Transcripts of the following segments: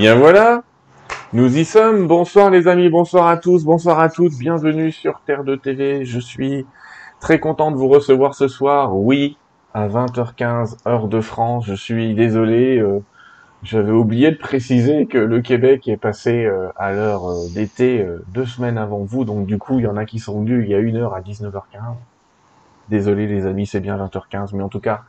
Bien voilà, nous y sommes. Bonsoir les amis, bonsoir à tous, bonsoir à toutes. Bienvenue sur Terre de TV. Je suis très content de vous recevoir ce soir. Oui, à 20h15 heure de France. Je suis désolé, euh, j'avais oublié de préciser que le Québec est passé euh, à l'heure euh, d'été deux semaines avant vous. Donc du coup, il y en a qui sont venus il y a une heure à 19h15. Désolé les amis, c'est bien 20h15, mais en tout cas,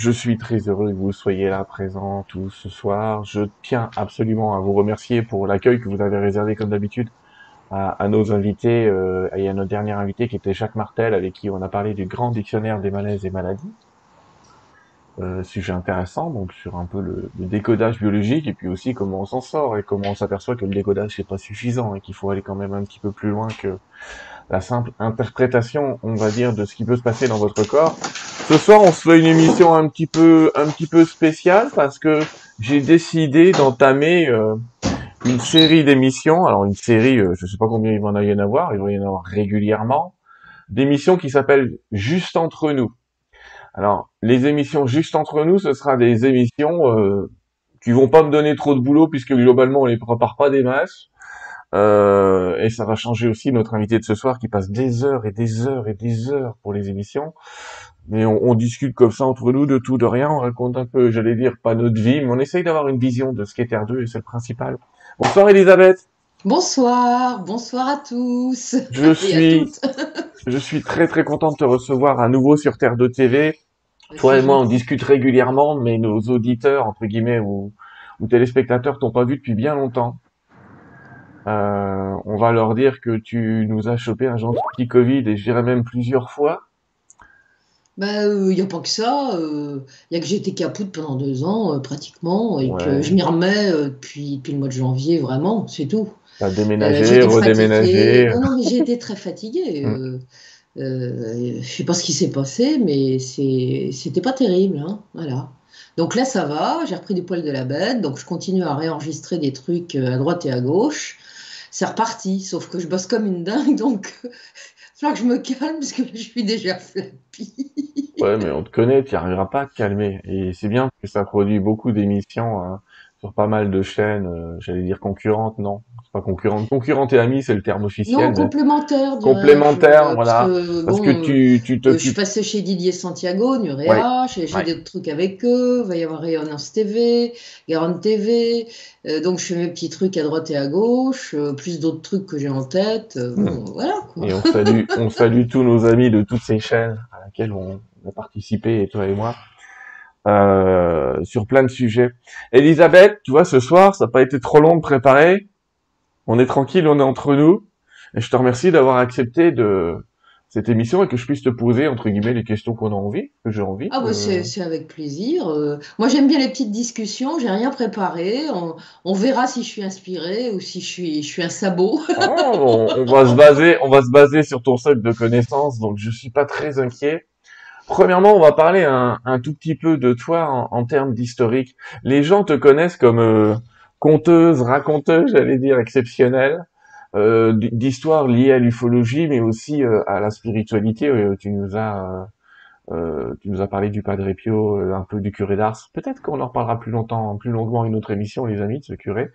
je suis très heureux que vous soyez là présents tous ce soir. Je tiens absolument à vous remercier pour l'accueil que vous avez réservé comme d'habitude à, nos invités euh, et à notre dernier invité qui était Jacques Martel avec qui on a parlé du grand dictionnaire des malaises et maladies. Euh, sujet intéressant donc sur un peu le, décodage biologique et puis aussi comment on s'en sort et comment on s'aperçoit que le décodage c'est pas suffisant et qu'il faut aller quand même un petit peu plus loin que la simple interprétation, on va dire, de ce qui peut se passer dans votre corps. Ce soir, on se fait une émission un petit peu, un petit peu spéciale parce que j'ai décidé d'entamer euh, une série d'émissions. Alors une série, euh, je sais pas combien il va y en avoir, il va y en avoir régulièrement, d'émissions qui s'appellent Juste entre nous. Alors les émissions Juste entre nous, ce sera des émissions euh, qui vont pas me donner trop de boulot puisque globalement on les prépare pas des masses. Euh, et ça va changer aussi notre invité de ce soir qui passe des heures et des heures et des heures pour les émissions. Mais on, on discute comme ça entre nous de tout, de rien. On raconte un peu, j'allais dire, pas notre vie, mais on essaye d'avoir une vision de ce qu'est Terre 2 et c'est le principal. Bonsoir Elisabeth. Bonsoir, bonsoir à tous. Je suis, je suis très très content de te recevoir à nouveau sur Terre 2 TV. Toi et moi, on discute régulièrement, mais nos auditeurs, entre guillemets, ou, ou téléspectateurs t'ont pas vu depuis bien longtemps. Euh, on va leur dire que tu nous as chopé un gentil petit Covid et je dirais même plusieurs fois. Bah, il n'y a pas que ça. Il euh, y a que j'ai été capoute pendant deux ans, euh, pratiquement, et que je m'y remets depuis, depuis, le mois de janvier, vraiment, c'est tout. T'as déménagé, redéménagé. Non, non, mais j'ai été très fatiguée. Mm. je sais pas ce qui s'est passé, mais c'était pas terrible. Hein, voilà. Donc là, ça va, j'ai repris du poil de la bête, donc je continue à réenregistrer des trucs à droite et à gauche c'est reparti. Sauf que je bosse comme une dingue, donc il faut que je me calme parce que je suis déjà flappy. ouais, mais on te connaît, tu n'y arriveras pas à te calmer. Et c'est bien que ça produit beaucoup d'émissions hein, sur pas mal de chaînes, euh, j'allais dire concurrentes, non pas concurrente. Concurrente et amie, c'est le terme officiel. Non, complémentaire. Complémentaire, voilà. Parce que, tu, tu te. Je suis passé chez Didier Santiago, Nurea, j'ai des trucs avec eux, il va y avoir Rayonnance TV, Garonne TV, euh, donc je fais mes petits trucs à droite et à gauche, euh, plus d'autres trucs que j'ai en tête, euh, hmm. voilà quoi. Et on salue, on salue tous nos amis de toutes ces chaînes à laquelle on a participé, et toi et moi. Sur plein de sujets. Elisabeth, tu vois, ce soir, ça n'a pas été trop long de préparer on est tranquille, on est entre nous. Et je te remercie d'avoir accepté de cette émission et que je puisse te poser entre guillemets les questions qu'on a envie, que j'ai envie. Ah bah c'est avec plaisir. Euh, moi j'aime bien les petites discussions. J'ai rien préparé. On, verra si je suis inspiré ou si je suis je suis un sabot. Ah, on, va se baser on va se baser sur ton socle de connaissances. Donc je suis pas très inquiet. Premièrement, on va parler un, tout petit peu de toi en, termes d'historique. Les gens te connaissent comme euh, conteuse, raconteuse, j'allais dire, exceptionnelle, euh, d'histoires liées à l'ufologie, mais aussi euh, à la spiritualité. Euh, tu nous as euh, tu nous as parlé du Padre Pio, un peu du curé d'Ars. Peut-être qu'on en reparlera plus longtemps, plus longuement une autre émission, les amis, de ce curé,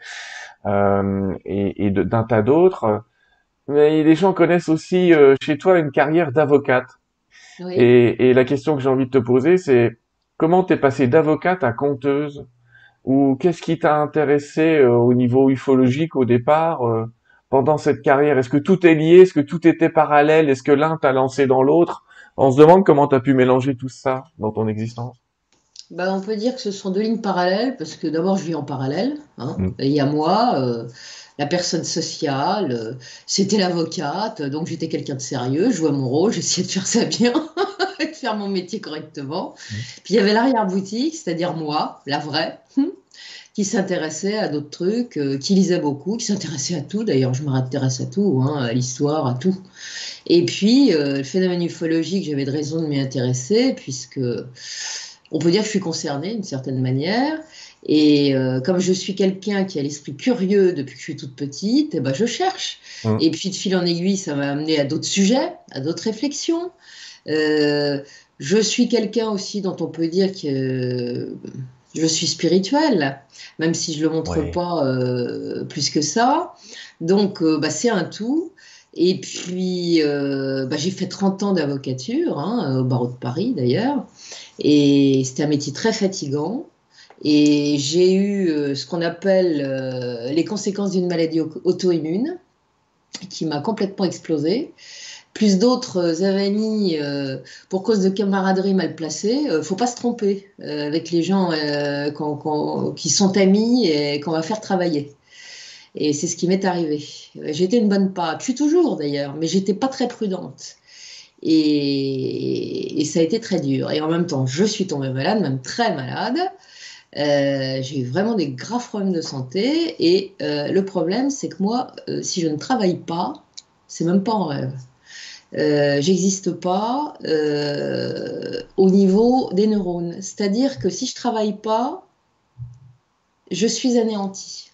et, et d'un tas d'autres. Mais les gens connaissent aussi chez toi une carrière d'avocate. Oui. Et, et, la question que j'ai envie de te poser, c'est comment t'es passé d'avocate à conteuse? Ou qu'est-ce qui t'a intéressé euh, au niveau ufologique au départ euh, pendant cette carrière? Est-ce que tout est lié? Est-ce que tout était parallèle? Est-ce que l'un t'a lancé dans l'autre? On se demande comment tu as pu mélanger tout ça dans ton existence. Bah, on peut dire que ce sont deux lignes parallèles parce que d'abord je vis en parallèle. Hein, mm. Il y a moi, euh, la personne sociale, c'était l'avocate, donc j'étais quelqu'un de sérieux, je jouais mon rôle, j'essayais de faire ça bien, de faire mon métier correctement. Mm. Puis il y avait l'arrière-boutique, c'est-à-dire moi, la vraie, qui s'intéressait à d'autres trucs, euh, qui lisait beaucoup, qui s'intéressait à tout. D'ailleurs, je m'intéresse à tout, hein, à l'histoire, à tout. Et puis, euh, le phénomène ufologique, j'avais de raison de m'y intéresser, puisque on peut dire que je suis concernée d'une certaine manière. Et euh, comme je suis quelqu'un qui a l'esprit curieux depuis que je suis toute petite, eh ben, je cherche. Mmh. Et puis de fil en aiguille, ça m'a amené à d'autres sujets, à d'autres réflexions. je suis quelqu'un aussi dont on peut dire que je suis spirituelle, même si je ne le montre pas euh, plus que ça. Donc, euh, bah, c'est un tout. Et puis, euh, bah, j'ai fait 30 ans d'avocature, hein, au barreau de Paris d'ailleurs. Et c'était un métier très fatigant. Et j'ai eu ce qu'on appelle les conséquences d'une maladie auto-immune qui m'a complètement explosé plus d'autres avanies euh, pour cause de camaraderie mal placée, ne euh, faut pas se tromper euh, avec les gens qui sont amis et qu'on va faire travailler. Et c'est ce qui m'est arrivé. J'étais une bonne patte, je suis toujours d'ailleurs, mais j'étais pas très prudente. Et, ça a été très dur. Et en même temps, je suis tombée malade, même très malade. J'ai eu vraiment des graves problèmes de santé. Et le problème, c'est que moi, si je ne travaille pas, c'est même pas en rêve. Euh, j'existe pas euh, au niveau des neurones. C'est-à-dire que si je travaille pas, je suis anéanti.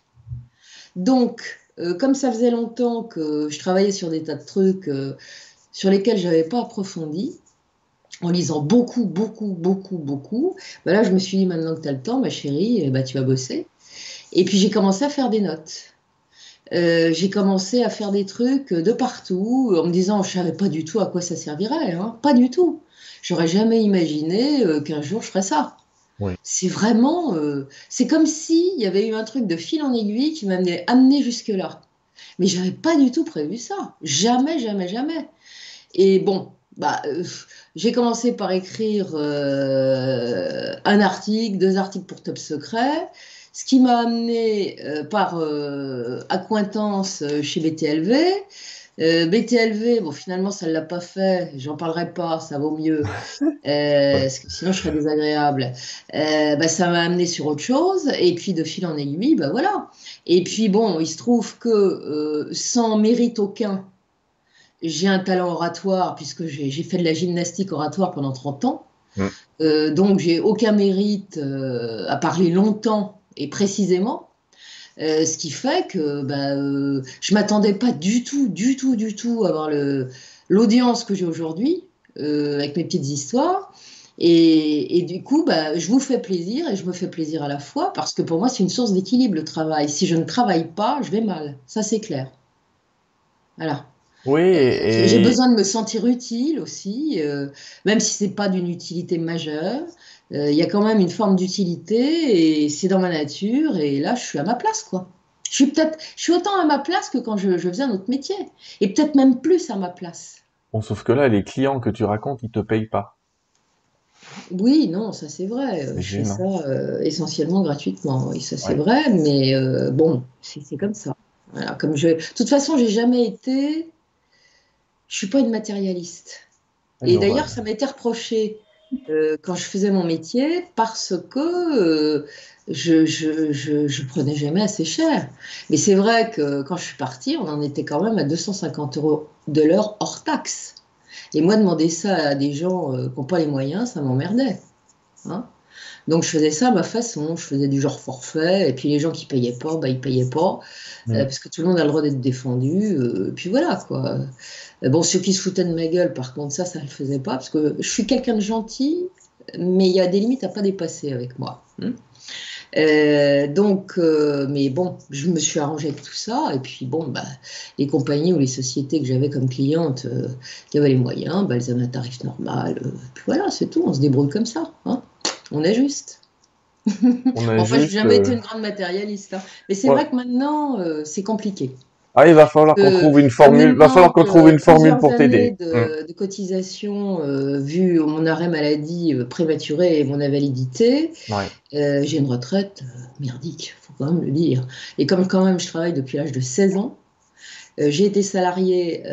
Donc, euh, comme ça faisait longtemps que je travaillais sur des tas de trucs sur lesquels je n'avais pas approfondi, en lisant beaucoup, beaucoup, beaucoup, beaucoup, bah là, je me suis dit, maintenant que tu as le temps, ma chérie, bah, tu vas bosser. Et puis j'ai commencé à faire des notes. Euh, j'ai commencé à faire des trucs de partout en me disant je savais pas du tout à quoi ça servirait, hein. pas du tout. J'aurais jamais imaginé euh, qu'un jour je ferais ça. C'est vraiment, euh, c'est comme si il y avait eu un truc de fil en aiguille qui m'amenait amené jusque là. Mais j'avais pas du tout prévu ça, jamais, jamais, jamais. Et bon, bah, j'ai commencé par écrire un article, deux articles pour Top Secret. Ce qui m'a amené euh, par euh, accointance euh, chez BTLV. BTLV, bon, finalement, ça ne l'a pas fait. J'en parlerai pas, ça vaut mieux. parce que sinon, je serais désagréable. Bah, ça m'a amené sur autre chose. Et puis, de fil en aiguille, bah voilà. Et puis, bon, il se trouve que sans mérite aucun, j'ai un talent oratoire, puisque j'ai fait de la gymnastique oratoire pendant 30 ans. Mmh. donc, j'ai aucun mérite à parler longtemps et précisément. Euh, ce qui fait que bah, euh, je m'attendais pas du tout, du tout, du tout à avoir l'audience que j'ai aujourd'hui euh, avec mes petites histoires. Et, et du coup, bah, je vous fais plaisir et je me fais plaisir à la fois parce que pour moi, c'est une source d'équilibre le travail. Si je ne travaille pas, je vais mal. Ça, c'est clair. Voilà. Oui, et... j'ai besoin de me sentir utile aussi, même si c'est pas d'une utilité majeure. Euh, il y a quand même une forme d'utilité et c'est dans ma nature et là je suis à ma place quoi. Je suis peut-être, je suis autant à ma place que quand je, faisais un autre métier et peut-être même plus à ma place. Bon, sauf que là, les clients que tu racontes, ils te payent pas. Oui, non, ça c'est vrai. Je fais ça euh, essentiellement gratuitement. ça c'est vrai, mais euh, bon, c'est comme ça. Voilà, comme je, de toute façon, j'ai jamais été. Je suis pas une matérialiste. Ah et d'ailleurs, ça m'a été reproché euh, quand je faisais mon métier parce que euh, je, je, je, prenais jamais assez cher. Mais c'est vrai que quand je suis partie, on en était quand même à 250 euros de l'heure hors taxe. Et moi, demander ça à des gens euh, qui n'ont pas les moyens, ça m'emmerdait. Hein donc je faisais ça à ma façon, je faisais du genre forfait, et puis les gens qui payaient pas, bah, ils payaient pas, parce que tout le monde a le droit d'être défendu, et puis voilà quoi. Bon, ceux qui se foutaient de ma gueule, par contre, ça, ça ne le faisait pas, parce que je suis quelqu'un de gentil, mais il y a des limites à pas dépasser avec moi. Hein. Euh, donc, euh, mais bon, je me suis arrangée avec tout ça. Et puis, bon, bah, les compagnies ou les sociétés que j'avais comme clientes euh, qui avaient les moyens, bah, elles avaient un tarif normal. puis voilà, c'est tout. On se débrouille comme ça. Hein. On est juste. On enfin, je n'ai jamais été une grande matérialiste. Hein. Mais c'est vrai que maintenant, c'est compliqué. Ah, il va falloir qu'on trouve une formule. va falloir qu'on trouve une formule pour t'aider. De, de cotisation, euh, vu mon arrêt maladie euh, prématuré et mon invalidité, euh, j'ai une retraite merdique, faut quand même le dire. Et comme quand même je travaille depuis l'âge de 16 ans, j'ai été salarié,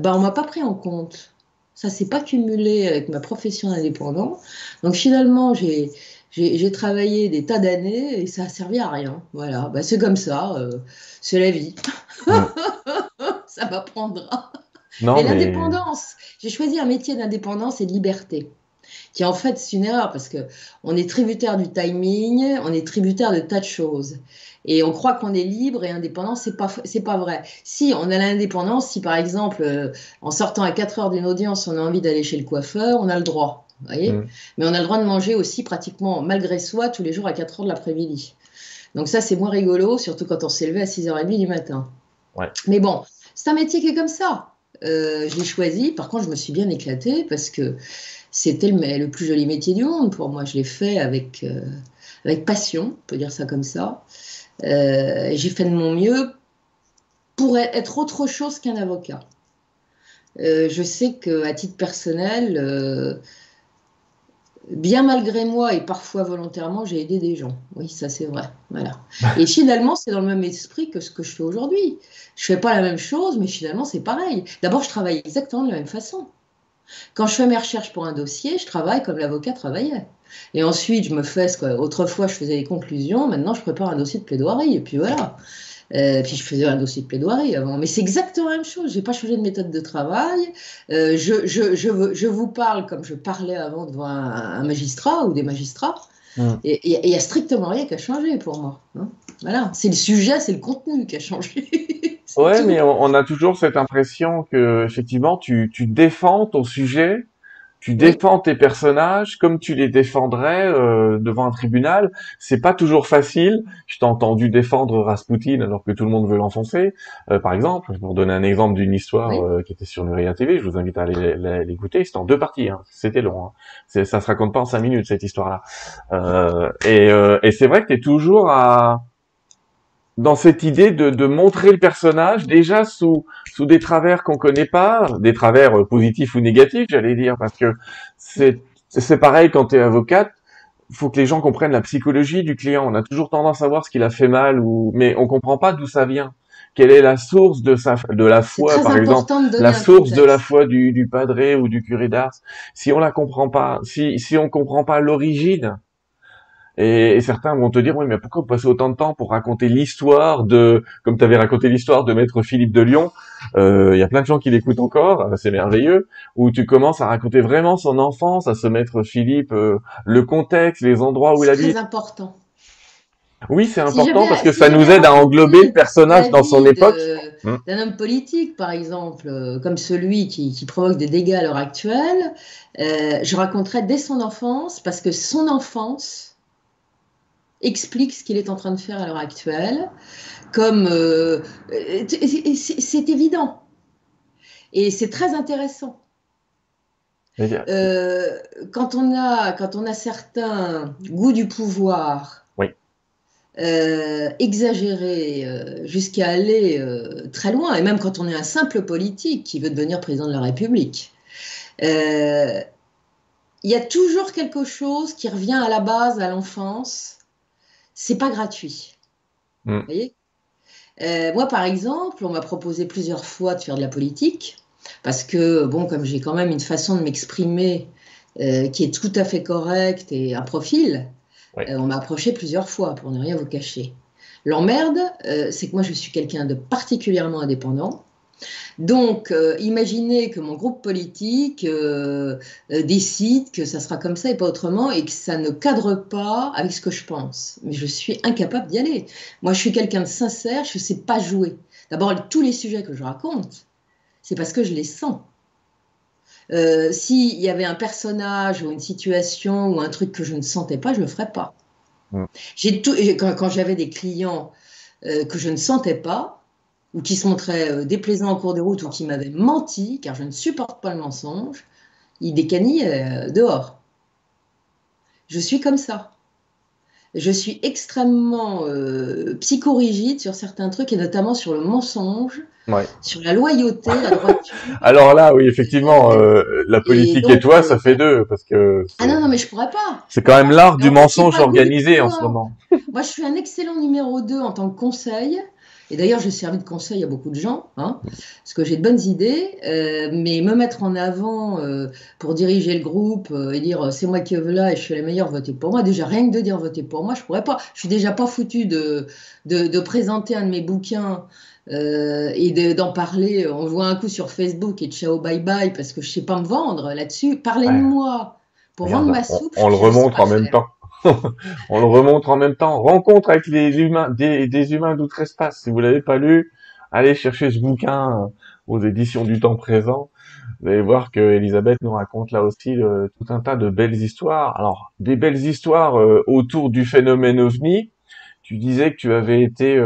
bah on m'a pas pris en compte. Ça s'est pas cumulé avec ma profession d'indépendant. Donc finalement, j'ai j'ai travaillé des tas d'années et ça a servi à rien. Voilà, bah, c'est comme ça, euh, c'est la vie. ça m'apprendra. Mais, l'indépendance, j'ai choisi un métier d'indépendance et de liberté, qui en fait c'est une erreur parce que on est tributaire du timing, on est tributaire de tas de choses. Et on croit qu'on est libre et indépendant, c'est pas c'est pas vrai. Si on a l'indépendance, si par exemple euh, en sortant à 4 heures d'une audience, on a envie d'aller chez le coiffeur, on a le droit. voyez mm. Mais on a le droit de manger aussi pratiquement malgré soi tous les jours à 4 heures de l'après-midi. Donc ça, c'est moins rigolo, surtout quand on s'est levé à 6h30 du matin. Mais bon, c'est un métier qui est comme ça. Euh, je l'ai choisi, par contre, je me suis bien éclatée parce que c'était le, plus joli métier du monde pour moi. Je l'ai fait avec, euh, avec passion, on peut dire ça comme ça. Euh, j'ai fait de mon mieux pour être autre chose qu'un avocat. je sais qu'à titre personnel, bien malgré moi et parfois volontairement, j'ai aidé des gens. Oui, ça c'est vrai. Voilà. Et finalement, c'est dans le même esprit que ce que je fais aujourd'hui. Je fais pas la même chose, mais finalement, c'est pareil. D'abord, je travaille exactement de la même façon. Quand je fais mes recherches pour un dossier, je travaille comme l'avocat travaillait. Et ensuite, je me fais ce Autrefois, je faisais les conclusions. Maintenant, je prépare un dossier de plaidoirie. Et puis voilà. Euh, puis je faisais un dossier de plaidoirie avant. Mais c'est exactement la même chose. Je n'ai pas changé de méthode de travail. Euh, je, je, je, je, vous parle comme je parlais avant devant un, magistrat ou des magistrats. Hum. Et il n'y a strictement rien qui a changé pour moi. Hein. Voilà. C'est le sujet, c'est le contenu qui a changé. ouais, mais on, on, a toujours cette impression que, effectivement, tu, tu défends ton sujet tu défends tes personnages comme tu les défendrais euh, devant un tribunal. C'est pas toujours facile. Je t'ai entendu défendre Rasputin alors que tout le monde veut l'enfoncer, euh, par exemple. Pour donner un exemple d'une histoire euh, qui était sur Nuria TV, je vous invite à aller l'écouter. C'était en deux parties. Hein. C'était long. Hein. Ça se raconte pas en cinq minutes cette histoire-là. et, et c'est vrai que tu es toujours à dans cette idée de, de, montrer le personnage déjà sous sous des travers qu'on connaît pas, des travers euh, positifs ou négatifs, j'allais dire, parce que c'est c'est pareil quand tu es avocate, faut que les gens comprennent la psychologie du client. On a toujours tendance à voir ce qu'il a fait mal ou mais on comprend pas d'où ça vient. Quelle est la source de sa de la foi par exemple, la source de la foi du du padré ou du curé d'Ars. Si on la comprend pas, si si on comprend pas l'origine et, certains vont te dire, oui, mais pourquoi vous passez autant de temps pour raconter l'histoire de, comme tu avais raconté l'histoire de Maître Philippe de Lyon, euh, il y a plein de gens qui l'écoutent encore, euh, c'est merveilleux, où tu commences à raconter vraiment son enfance, à ce Maître Philippe, euh, le contexte, les endroits où il habite. C'est important. Oui, c'est important parce que ça nous aide à englober le personnage dans son époque. Hum. D'un homme politique, par exemple, comme celui qui, qui, provoque des dégâts à l'heure actuelle, je raconterai dès son enfance parce que son enfance explique ce qu'il est en train de faire à l'heure actuelle, comme euh, c'est évident. Et c'est très intéressant. Euh, quand, on a, quand on a certains goûts du pouvoir oui. euh, exagérés euh, jusqu'à aller euh, très loin, et même quand on est un simple politique qui veut devenir président de la République, il y a toujours quelque chose qui revient à la base, à l'enfance, c'est pas gratuit. Mm. Vous voyez? Euh, moi, par exemple, on m'a proposé plusieurs fois de faire de la politique, parce que, bon, comme j'ai quand même une façon de m'exprimer euh, qui est tout à fait correcte et un profil, euh, on m'a approché plusieurs fois, pour ne rien vous cacher. L'emmerde, c'est que moi, je suis quelqu'un de particulièrement indépendant. Donc, euh, imaginez que mon groupe politique euh, euh, décide que ça sera comme ça et pas autrement, et que ça ne cadre pas avec ce que je pense. Mais je suis incapable d'y aller. Moi, je suis quelqu'un de sincère, je ne sais pas jouer. D'abord, tous les sujets que je raconte, c'est parce que je les sens. S'il y avait un personnage ou une situation ou un truc que je ne sentais pas, je ne le ferais pas. Tout, quand, quand j'avais des clients que je ne sentais pas, ou qui se montraient euh, déplaisants en cours de route ou qui m'avaient menti, car je ne supporte pas le mensonge, ils décanillaient euh, dehors. Je suis comme ça. Je suis extrêmement euh, psychorigide sur certains trucs, et notamment sur le mensonge, sur la loyauté, la droiture. Alors là, oui, effectivement, la politique et, toi, ça fait deux, parce que... Ah non, non, mais je pourrais pas. C'est quand même l'art du mensonge organisé en ce moment. Moi, je suis un excellent numéro 2 en tant que conseil, et d'ailleurs, j'ai servi de conseil à beaucoup de gens, hein, parce que j'ai de bonnes idées, euh, mais me mettre en avant euh, pour diriger le groupe euh, et dire c'est moi qui veux là et je suis la meilleure, votez pour moi. Déjà, rien que de dire votez pour moi, je pourrais pas. Je suis déjà pas foutu de, de, présenter un de mes bouquins et d'en parler. On voit un coup sur Facebook et ciao bye bye parce que je sais pas me vendre là-dessus. Parlez de moi pour vendre ma soupe. On, le remontre en même temps. on le remontre en même temps. Rencontre avec les humains, des, humains d'outre-espace. Si vous l'avez pas lu, allez chercher ce bouquin euh, aux éditions du temps présent. Vous allez voir que Elisabeth nous raconte là aussi euh, tout un tas de belles histoires. Alors, des belles histoires euh, autour du phénomène ovni. Tu disais que tu avais été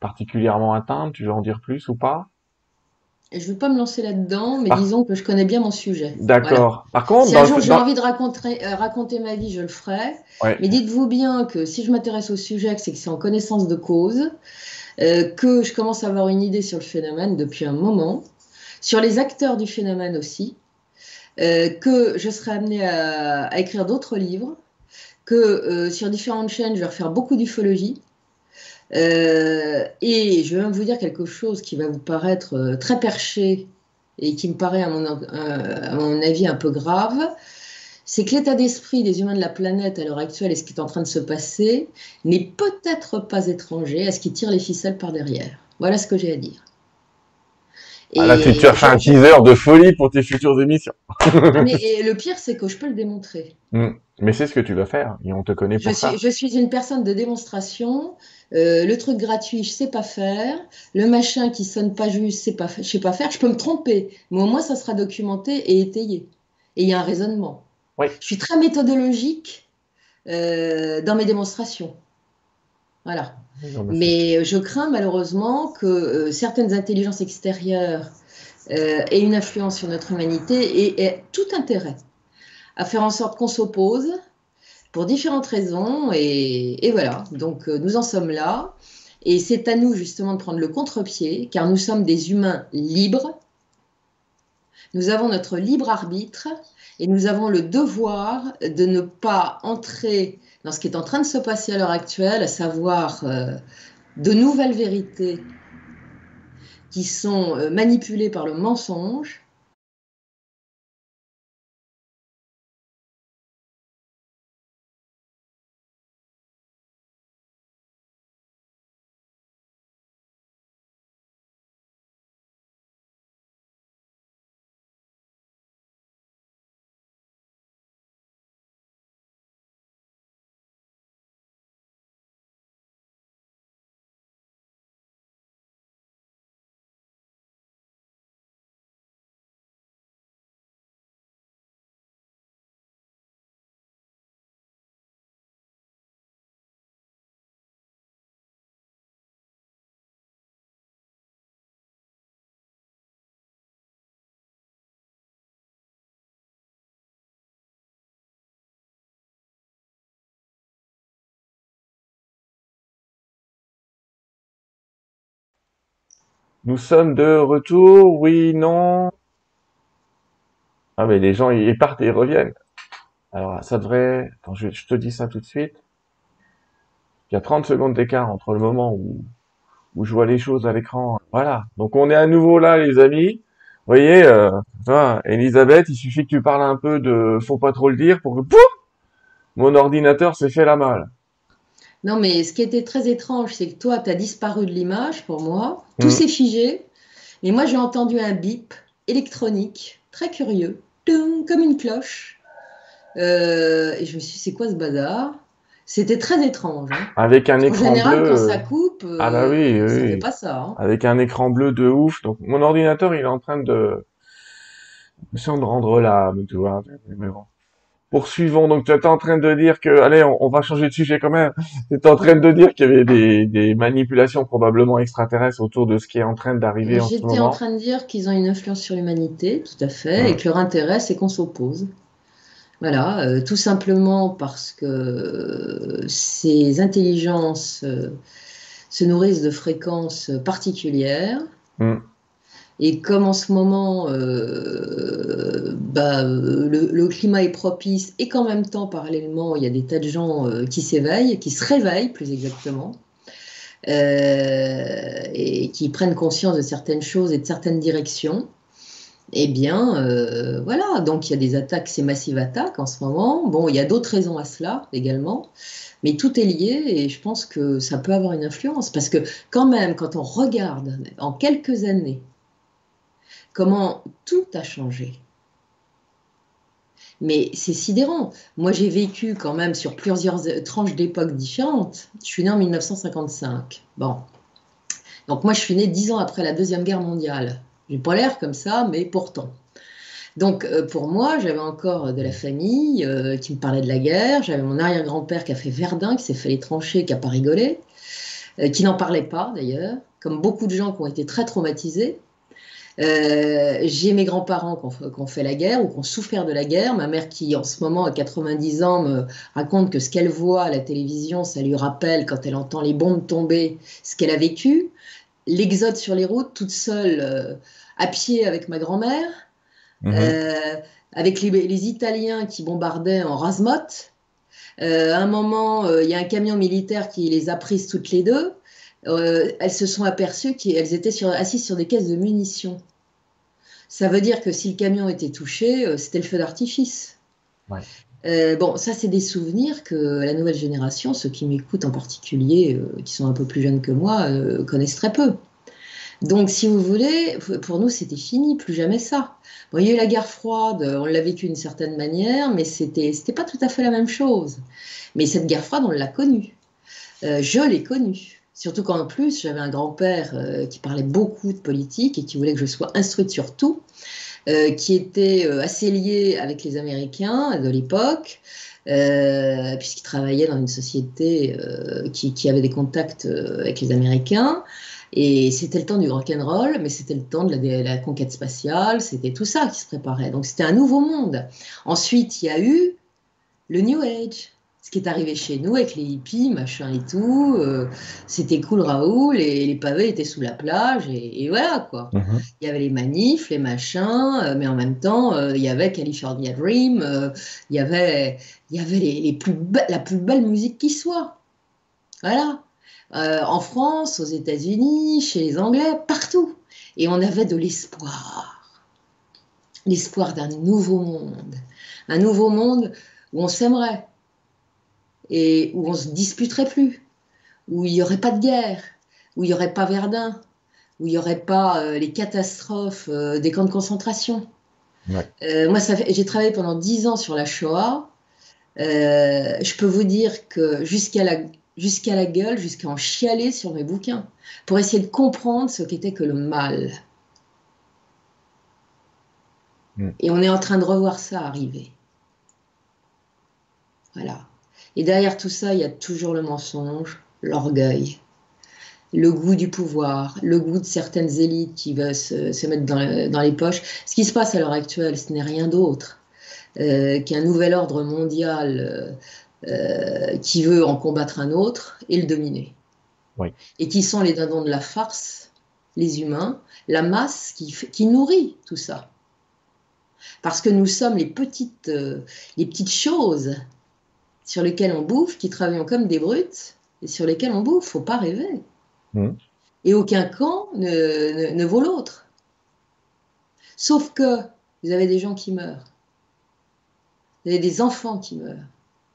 particulièrement atteinte. Tu veux en dire plus ou pas? Je ne veux pas me lancer là-dedans, mais disons que je connais bien mon sujet. D'accord. Par contre, si un jour j'ai envie de raconter, raconter, ma vie, je le ferai. Mais dites-vous bien que si je m'intéresse au sujet, c'est que c'est en connaissance de cause, que je commence à avoir une idée sur le phénomène depuis un moment, sur les acteurs du phénomène aussi, euh, que je serai amenée à, écrire d'autres livres, que euh, sur différentes chaînes, je vais refaire beaucoup d'ufologie. Euh, et je vais même vous dire quelque chose qui va vous paraître très perché et qui me paraît, à mon, à mon avis, un peu grave. C'est que l'état d'esprit des humains de la planète à l'heure actuelle et ce qui est en train de se passer n'est peut-être pas étranger à ce qui tire les ficelles par derrière. Voilà ce que j'ai à dire. Ah, là, tu, as fait un teaser de folie pour tes futures émissions. mais le pire, c'est que je peux le démontrer. Hmm. Mais c'est ce que tu vas faire, et on te connaît pour je ça. Suis, je suis une personne de démonstration. Euh, le truc gratuit, je sais pas faire. Le machin qui sonne pas juste, c'est pas, je sais pas faire. Je peux me tromper, mais au moins ça sera documenté et étayé. Et il y a un raisonnement. Oui. Je suis très méthodologique euh, dans mes démonstrations. Voilà. Mais je crains malheureusement que euh, certaines intelligences extérieures euh, aient une influence sur notre humanité et aient tout intérêt à faire en sorte qu'on s'oppose pour différentes raisons. Et, voilà, donc euh, nous en sommes là. Et c'est à nous justement de prendre le contre-pied, car nous sommes des humains libres. Nous avons notre libre arbitre et nous avons le devoir de ne pas entrer dans ce qui est en train de se passer à l'heure actuelle, à savoir euh, de nouvelles vérités qui sont euh, manipulées par le mensonge, Nous sommes de retour, oui, non. Ah mais les gens ils partent et ils reviennent. Alors ça devrait... Attends, je, te dis ça tout de suite. Il y a 30 secondes d'écart entre le moment où, où je vois les choses à l'écran. Voilà. Donc on est à nouveau là les amis. Vous voyez, euh, Elisabeth, il suffit que tu parles un peu de faut pas trop le dire pour que pouf, mon ordinateur s'est fait la malle. Non, mais ce qui était très étrange, c'est que toi, tu as disparu de l'image pour moi. Tout mm. s'est figé. Mais moi, j'ai entendu un bip électronique, très curieux, comme une cloche. Euh, et je me suis dit, c'est quoi ce bazar? C'était très étrange. Hein. Avec un écran bleu. En général, quand ça coupe, ah bah oui, oui. pas ça. Hein. Avec un écran bleu de ouf. Donc, mon ordinateur, il est en train de... de rendre l'âme, tu vois. Mais bon. Poursuivons. Donc, tu étais en train de dire que, allez, on, va changer de sujet quand même. Tu étais en train de dire qu'il y avait des, des, manipulations probablement extraterrestres autour de ce qui est en train d'arriver en ce moment. J'étais en train de dire qu'ils ont une influence sur l'humanité, tout à fait, et que leur intérêt, c'est qu'on s'oppose. Voilà, euh, tout simplement parce que ces intelligences euh, se nourrissent de fréquences particulières. Mm. Et comme en ce moment, euh, bah, le, climat est propice et qu'en même temps, parallèlement, il y a des tas de gens euh, qui s'éveillent, qui se réveillent plus exactement, euh, et qui prennent conscience de certaines choses et de certaines directions, eh bien, voilà, donc il y a des attaques, ces massives attaques en ce moment. Bon, il y a d'autres raisons à cela également. Mais tout est lié et je pense que ça peut avoir une influence parce que quand même, quand on regarde en quelques années comment tout a changé. Mais c'est sidérant. Moi, j'ai vécu quand même sur plusieurs tranches d'époques différentes. Je suis née en 1955. Bon. Donc moi, je suis née dix ans après la Deuxième Guerre mondiale. J'ai pas l'air comme ça, mais pourtant. Donc euh, pour moi, j'avais encore de la famille euh, qui me parlait de la guerre. J'avais mon arrière-grand-père qui a fait Verdun, qui s'est fait les tranchées, qui a pas rigolé, euh, qui n'en parlait pas d'ailleurs, comme beaucoup de gens qui ont été très traumatisés. J'ai mes grands-parents qui ont, fait la guerre ou qui ont souffert de la guerre. Ma mère qui, en ce moment, à 90 ans, me raconte que ce qu'elle voit à la télévision, ça lui rappelle, quand elle entend les bombes tomber, ce qu'elle a vécu. L'exode sur les routes, toute seule, à pied avec ma grand-mère. Mhm. Euh, avec les, Italiens qui bombardaient en rasmote. Euh, à un moment, euh, il y a un camion militaire qui les a prises toutes les deux. elles se sont aperçues qu'elles étaient sur, assises sur des caisses de munitions. Ça veut dire que si le camion était touché, c'était le feu d'artifice. bon, ça, c'est des souvenirs que la nouvelle génération, ceux qui m'écoutent en particulier, qui sont un peu plus jeunes que moi, connaissent très peu. Donc, si vous voulez, pour nous, c'était fini, plus jamais ça. Bon, il y a eu la guerre froide, on l'a vécu d'une certaine manière, mais c'était, c'était pas tout à fait la même chose. Mais cette guerre froide, on l'a connue. Euh, je l'ai connue. Surtout qu'en plus, j'avais un grand-père euh, qui parlait beaucoup de politique et qui voulait que je sois instruite sur tout, euh, qui était assez lié avec les Américains de l'époque. puisqu'il travaillait dans une société qui, qui, avait des contacts avec les Américains. Et c'était le temps du rock'n'roll, mais c'était le temps de la, conquête spatiale, c'était tout ça qui se préparait. Donc c'était un nouveau monde. Ensuite, il y a eu le New Age, ce qui est arrivé chez nous avec les hippies, machin et tout. Euh, c'était cool Raoul, et les pavés étaient sous la plage, et, voilà quoi. Mhm. Il y avait les manifs, les machins, euh, mais en même temps, euh, il y avait California Dream, il y avait, il y avait les, plus la plus belle musique qui soit. Voilà. En France, aux États-Unis, chez les Anglais, partout. Et on avait de l'espoir. L'espoir d'un nouveau monde. Un nouveau monde où on s'aimerait et où on se disputerait plus, où il n'y aurait pas de guerre, où il n'y aurait pas Verdun, où il n'y aurait pas euh, les catastrophes euh, des camps de concentration. moi, j'ai travaillé pendant dix ans sur la Shoah. je peux vous dire que jusqu'à la jusqu'à la gueule, jusqu'à en chialer sur mes bouquins, pour essayer de comprendre ce qu'était que le mal. Hmm. Et on est en train de revoir ça arriver. Voilà. Et derrière tout ça, il y a toujours le mensonge, l'orgueil, le goût du pouvoir, le goût de certaines élites qui veulent se, mettre dans, les poches. Ce qui se passe à l'heure actuelle, ce n'est rien d'autre euh, qu'un nouvel ordre mondial euh, euh, qui veut en combattre un autre et le dominer. Et qui sont les dindons de la farce, les humains, la masse qui, qui nourrit tout ça. Parce que nous sommes les petites, euh, les petites choses sur lesquelles on bouffe, qui travaillent comme des brutes, et sur lesquelles on bouffe, faut pas rêver. Mmh. Et aucun camp ne, ne vaut l'autre. Sauf que vous avez des gens qui meurent. Vous avez des enfants qui meurent.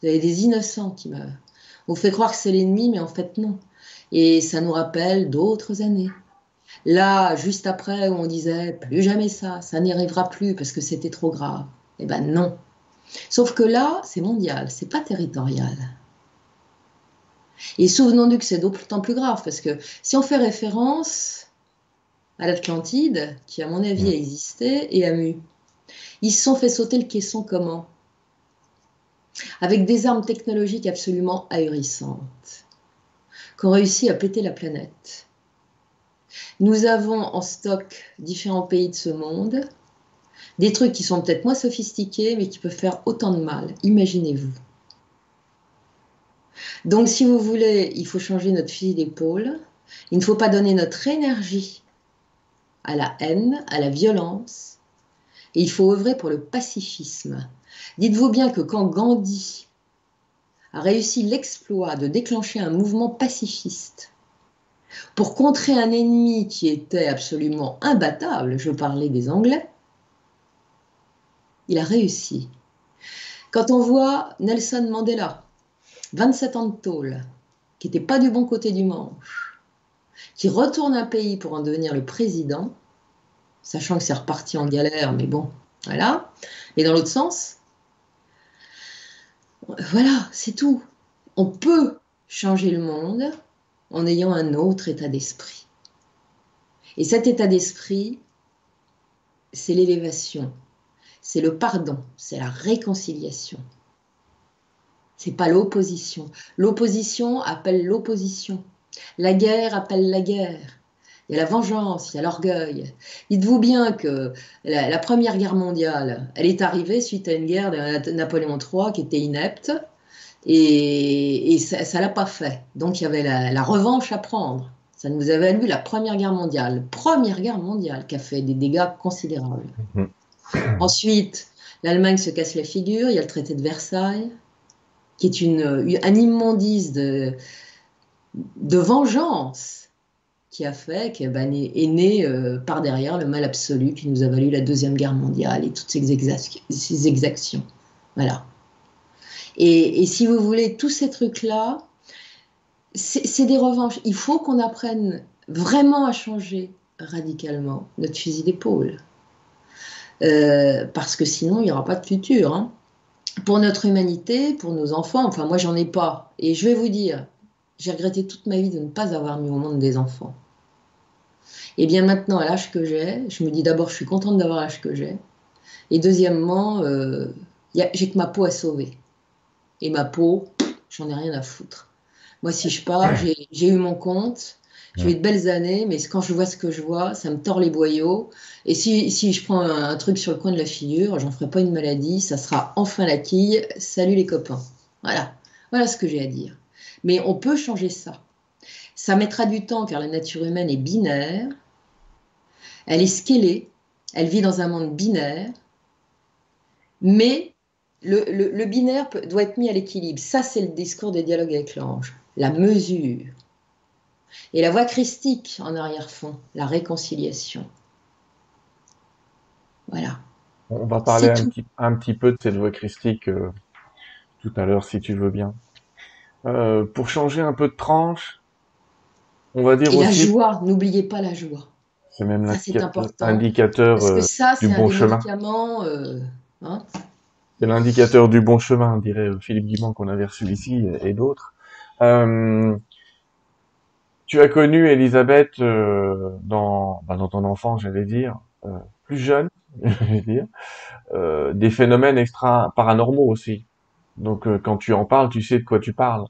Vous avez des innocents qui meurent. On fait croire que c'est l'ennemi, mais en fait non. Et ça nous rappelle d'autres années. Là, juste après, où on disait plus jamais ça, ça n'y arrivera plus parce que c'était trop grave. Eh ben non. Sauf que là, c'est mondial, c'est pas territorial. Et souvenons-nous que c'est d'autant plus grave parce que si on fait référence à l'Atlantide, qui à mon avis a existé et a mu, ils se sont fait sauter le caisson comment? Avec des armes technologiques absolument ahurissantes, qui ont réussi à péter la planète. Nous avons en stock différents pays de ce monde, des trucs qui sont peut-être moins sophistiqués, mais qui peuvent faire autant de mal. Imaginez-vous. Donc, si vous voulez, il faut changer notre fusil d'épaule. Il ne faut pas donner notre énergie à la haine, à la violence. Il faut œuvrer pour le pacifisme. Dites-vous bien que quand Gandhi a réussi l'exploit de déclencher un mouvement pacifiste pour contrer un ennemi qui était absolument imbattable, je parlais des Anglais, a réussi. Quand on voit Nelson Mandela, 27 ans de tôle, qui n'était pas du bon côté du manche, qui retourne un pays pour en devenir le président, sachant que c'est reparti en galère, mais bon, voilà. Et dans l'autre sens, voilà, c'est tout. On peut changer le monde en ayant un autre état d'esprit. Et cet état d'esprit, c'est l'élévation, c'est le pardon, c'est la réconciliation. C'est pas l'opposition. L'opposition appelle l'opposition. La guerre appelle la guerre. Il y a la vengeance, il y a l'orgueil. Dites-vous bien que la, Première Guerre mondiale, elle est arrivée suite à une guerre de Napoléon III qui était inepte et, ça ne l'a pas fait. Donc il y avait la, revanche à prendre. Ça nous avait valu la Première Guerre mondiale. Première Guerre mondiale qui a fait des dégâts considérables. Mhm. Ensuite, l'Allemagne se casse la figure, il y a le traité de Versailles, qui est une, un immondice de, de vengeance qui a fait qu'est ben, est né euh, par derrière le mal absolu qui nous a valu la Deuxième Guerre mondiale et toutes ces, exactions. Voilà. Et, si vous voulez, tous ces trucs-là, c'est des revanches. Il faut qu'on apprenne vraiment à changer radicalement notre fusil d'épaule. Euh, parce que sinon, il n'y aura pas de futur. Hein. Pour notre humanité, pour nos enfants, enfin moi j'en ai pas. Et je vais vous dire, j'ai regretté toute ma vie de ne pas avoir mis au monde des enfants. Et bien maintenant, à l'âge que j'ai, je me dis d'abord, je suis contente d'avoir l'âge que j'ai. Et deuxièmement, euh, j'ai que ma peau à sauver. Et ma peau, j'en ai rien à foutre. Moi, si je pars, j'ai eu mon compte, j'ai eu de belles années, mais quand je vois ce que je vois, ça me tord les boyaux. Et si, si je prends un, truc sur le coin de la figure, j'en ferai pas une maladie, ça sera enfin la quille. Salut les copains. Voilà, voilà ce que j'ai à dire. Mais on peut changer ça. Ça mettra du temps car la nature humaine est binaire. Elle est scellée, elle vit dans un monde binaire, mais le, binaire doit être mis à l'équilibre. Ça, c'est le discours des dialogues avec l'ange. La mesure. Et la voix christique en arrière-fond, la réconciliation. Voilà. On va parler un petit, peu de cette voix christique euh, tout à l'heure, si tu veux bien. Euh, pour changer un peu de tranche, on va dire Et la joie, n'oubliez pas la joie. C'est même l'indicateur euh, du bon chemin. Hein. c'est l'indicateur du bon chemin, dirait Philippe Guimand qu'on avait reçu ici et, d'autres. Euh, tu as connu Elisabeth dans, bah, dans ton enfance, j'allais dire, plus jeune, j'allais dire, des phénomènes extra paranormaux aussi. Donc quand tu en parles, tu sais de quoi tu parles.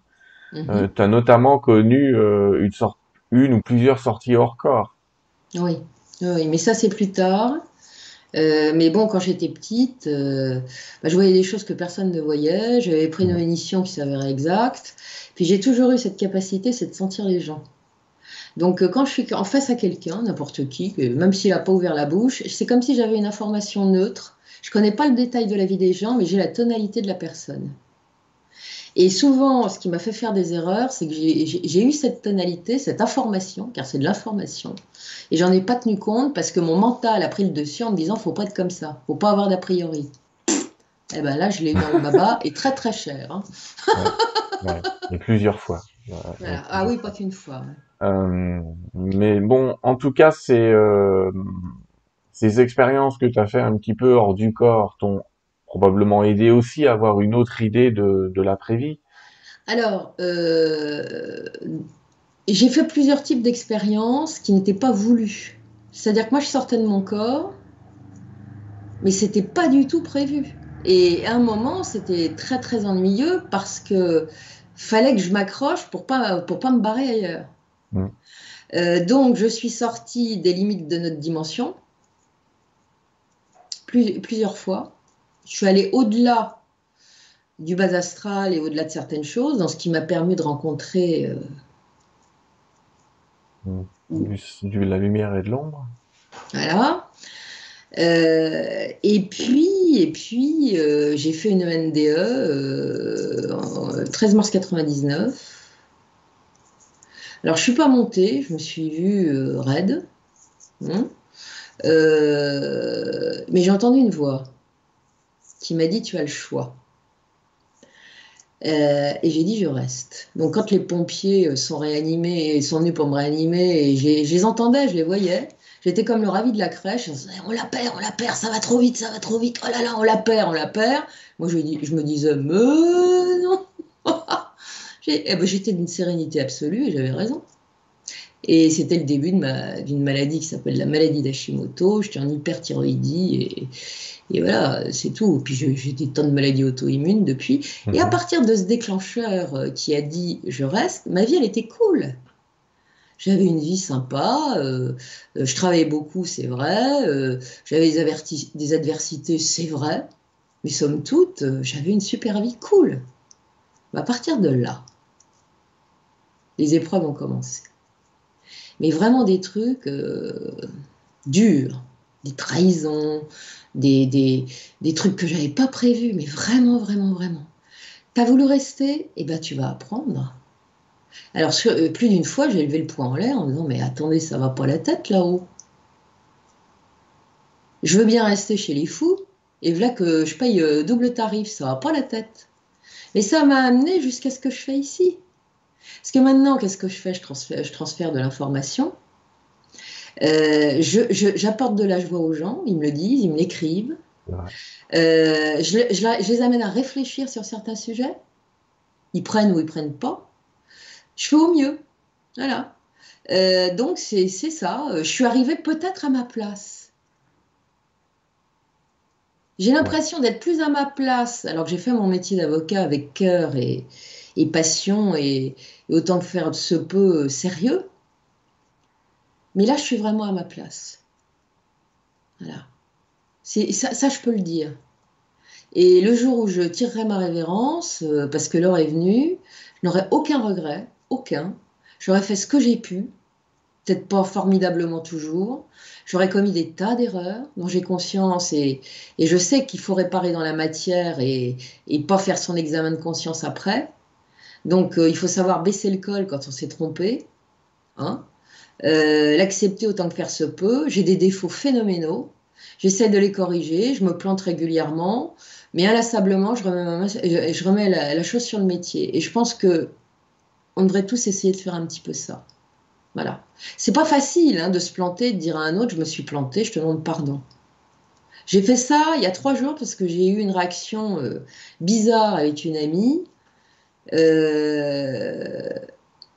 Mm-hmm. tu as notamment connu une sorte, une ou plusieurs sorties hors corps. Oui, oui mais ça c'est plus tard. Euh, mais bon, quand j'étais petite, euh, bah, je voyais des choses que personne ne voyait. J'avais pris une émission qui s'avérait exacte. Puis j'ai toujours eu cette capacité, c'est de sentir les gens. Donc euh, quand je suis en face à quelqu'un, n'importe qui, même s'il n'a pas ouvert la bouche, c'est comme si j'avais une information neutre. Je connais pas le détail de la vie des gens, mais j'ai la tonalité de la personne. Et souvent, ce qui m'a fait faire des erreurs, c'est que j'ai eu cette tonalité, cette information, car c'est de l'information, et j'en ai pas tenu compte parce que mon mental a pris le dessus en me disant faut pas être comme ça, faut pas avoir d'a priori. Et eh ben là, je l'ai eu dans le baba et très très cher. Hein. et plusieurs fois. Ah oui, pas qu'une fois. Euh, mais bon, en tout cas, euh, ces expériences que tu as fait un petit peu hors du corps t'ont probablement aidé aussi à avoir une autre idée de, de l'après-vie Alors, euh, j'ai fait plusieurs types d'expériences qui n'étaient pas voulues. C'est-à-dire que moi, je sortais de mon corps, mais c'était pas du tout prévu. Et à un moment, c'était très très ennuyeux parce que fallait que je m'accroche pour pas pour pas me barrer ailleurs. Mmh. Euh, donc, je suis sortie des limites de notre dimension plusieurs fois je suis allée au-delà du bas astral et au-delà de certaines choses, dans ce qui m'a permis de rencontrer euh, du, la lumière et de l'ombre. Voilà. Euh, et puis, et puis j'ai fait une NDE le 13 mars 99. Alors, je suis pas montée, je me suis vue raide. Hein. mais j'ai entendu une voix qui m'a dit tu as le choix. Euh, et j'ai dit je reste. Donc quand les pompiers euh, sont réanimés, sont venus pour me réanimer, et je les entendais, je les voyais, j'étais comme le ravi de la crèche, on, la perd, on la perd, ça va trop vite, ça va trop vite, oh là là, on la perd, on la perd. Moi je, je me disais, mais non eh ben, J'étais d'une sérénité absolue et j'avais raison. Et c'était le début d'une maladie qui s'appelle la maladie d'Hashimoto. J'étais en hyperthyroïdie et, et voilà, c'est tout. Puis j'ai des tonnes de maladies auto-immunes depuis. Et à mhm. partir de ce déclencheur euh, qui a dit je reste, ma vie elle était cool. J'avais une vie sympa, euh, euh, je travaillais beaucoup, c'est vrai, j'avais des, des, adversités, c'est vrai, mais somme toute, j'avais une super vie cool. À partir de là, les épreuves ont commencé. Mais vraiment des trucs durs, des trahisons, des, des, trucs que j'avais pas prévus, mais vraiment, vraiment, vraiment. T'as voulu rester Eh ben, tu vas apprendre. Alors, euh, plus d'une fois, j'ai levé le poing en l'air en disant Mais attendez, ça va pas la tête là-haut. Je veux bien rester chez les fous, et voilà que je paye euh, double tarif, ça va pas la tête. Mais ça m'a amené jusqu'à ce que je fais ici. Parce que maintenant, qu'est-ce que je fais? Je transfère, je transfère de l'information. Euh, j'apporte de la joie aux gens, ils me le disent, ils me l'écrivent. Euh, je, les amène à réfléchir sur certains sujets. Ils prennent ou ils prennent pas. Je fais au mieux. Voilà. Euh, donc c'est ça. Je suis arrivée peut-être à ma place. J'ai l'impression d'être plus à ma place, alors que j'ai fait mon métier d'avocat avec cœur et, passion et, et, autant que faire de ce peu sérieux. Mais là, je suis vraiment à ma place. Voilà. Ça, je peux le dire. Et le jour où je tirerai ma révérence, euh, parce que l'heure est venue, je n'aurai aucun regret, aucun. J'aurais fait ce que j'ai pu, peut-être pas formidablement toujours. J'aurais commis des tas d'erreurs dont j'ai conscience et, et, je sais qu'il faut réparer dans la matière et, et, pas faire son examen de conscience après. Donc euh, il faut savoir baisser le col quand on s'est trompé. Hein euh, l'accepter autant que faire se peut. J'ai des défauts phénoménaux. J'essaie de les corriger, je me plante régulièrement, mais inlassablement, je remets, la, chose sur le métier. Et je pense que on devrait tous essayer de faire un petit peu ça. Voilà. C'est pas facile hein, de se planter, de dire à un autre, je me suis planté, je te demande pardon. J'ai fait ça il y a trois jours parce que j'ai eu une réaction euh, bizarre avec une amie. Euh,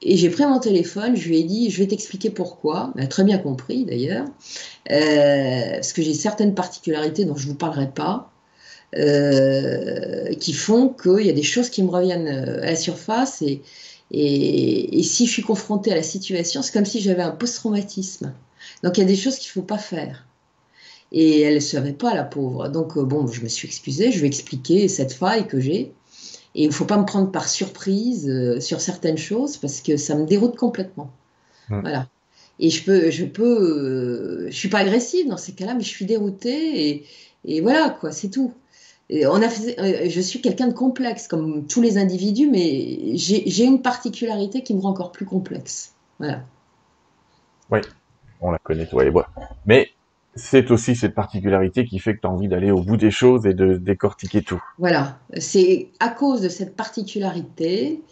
et j'ai pris mon téléphone, je lui ai dit, je vais t'expliquer pourquoi. Elle a très bien compris d'ailleurs, euh, parce que j'ai certaines particularités dont je ne vous parlerai pas, euh, qui font qu'il y a des choses qui me reviennent à la surface. Et, et, si je suis confrontée à la situation, c'est comme si j'avais un post-traumatisme. Donc il y a des choses qu'il ne faut pas faire. Et elle ne savait pas, la pauvre. Donc bon, je me suis excusée, je lui ai expliqué cette faille que j'ai. Et il ne faut pas me prendre par surprise euh, sur certaines choses parce que ça me déroute complètement. Voilà. Et je peux, je peux, euh, je suis pas agressive dans ces cas-là, mais je suis déroutée et, et voilà quoi, c'est tout. Et on a fait, euh, je suis quelqu'un de complexe comme tous les individus, mais j'ai une particularité qui me rend encore plus complexe. Voilà. Oui, on la connaît toi et moi. Mais c'est aussi cette particularité qui fait que tu as envie d'aller au bout des choses et de décortiquer tout. Voilà, c'est à cause de cette particularité,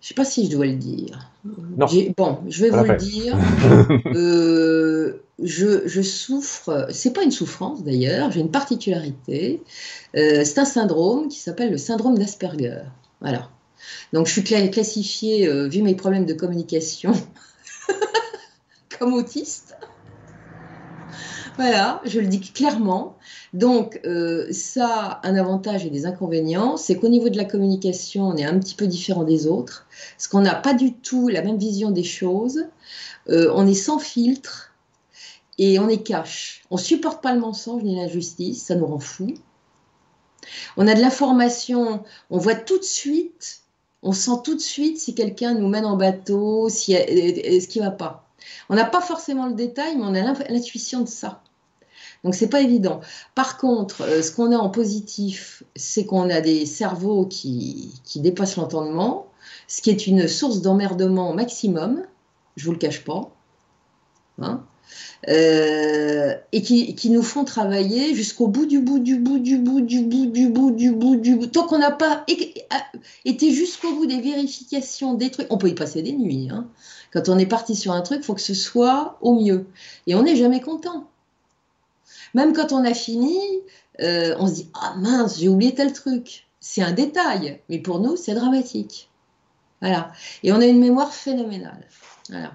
je ne sais pas si je dois le dire. Non. Bon, je vais vous le dire. euh, je, je, souffre, c'est pas une souffrance d'ailleurs, j'ai une particularité. Euh, c'est un syndrome qui s'appelle le syndrome d'Asperger. Voilà. Donc je suis classifiée, euh, vu mes problèmes de communication, comme autiste. Voilà, je le dis clairement. Donc, euh, ça un avantage et des inconvénients. C'est qu'au niveau de la communication, on est un petit peu différent des autres, parce qu'on n'a pas du tout la même vision des choses. Euh, on est sans filtre et on est cash. On supporte pas le mensonge ni l'injustice, ça nous rend fou. On a de l'information, on voit tout de suite, on sent tout de suite si quelqu'un nous mène en bateau, si, euh, ce qui va pas. On n'a pas forcément le détail, mais on a l'intuition de ça. Donc c'est pas évident. Par contre, euh, ce qu'on a en positif, c'est qu'on a des cerveaux qui, dépassent l'entendement, ce qui est une source d'emmerdement maximum, je vous le cache pas, hein, euh, et qui, nous font travailler jusqu'au bout du bout du bout du bout du bout du bout du bout du bout. Tant qu'on n'a pas été jusqu'au bout des vérifications des trucs, on peut y passer des nuits. Hein. Quand on est parti sur un truc, il faut que ce soit au mieux. Et on n'est jamais content. Même quand on a fini, euh, on se dit Ah mince, j'ai oublié tel truc. C'est un détail, mais pour nous, c'est dramatique. Voilà. Et on a une mémoire phénoménale. Voilà.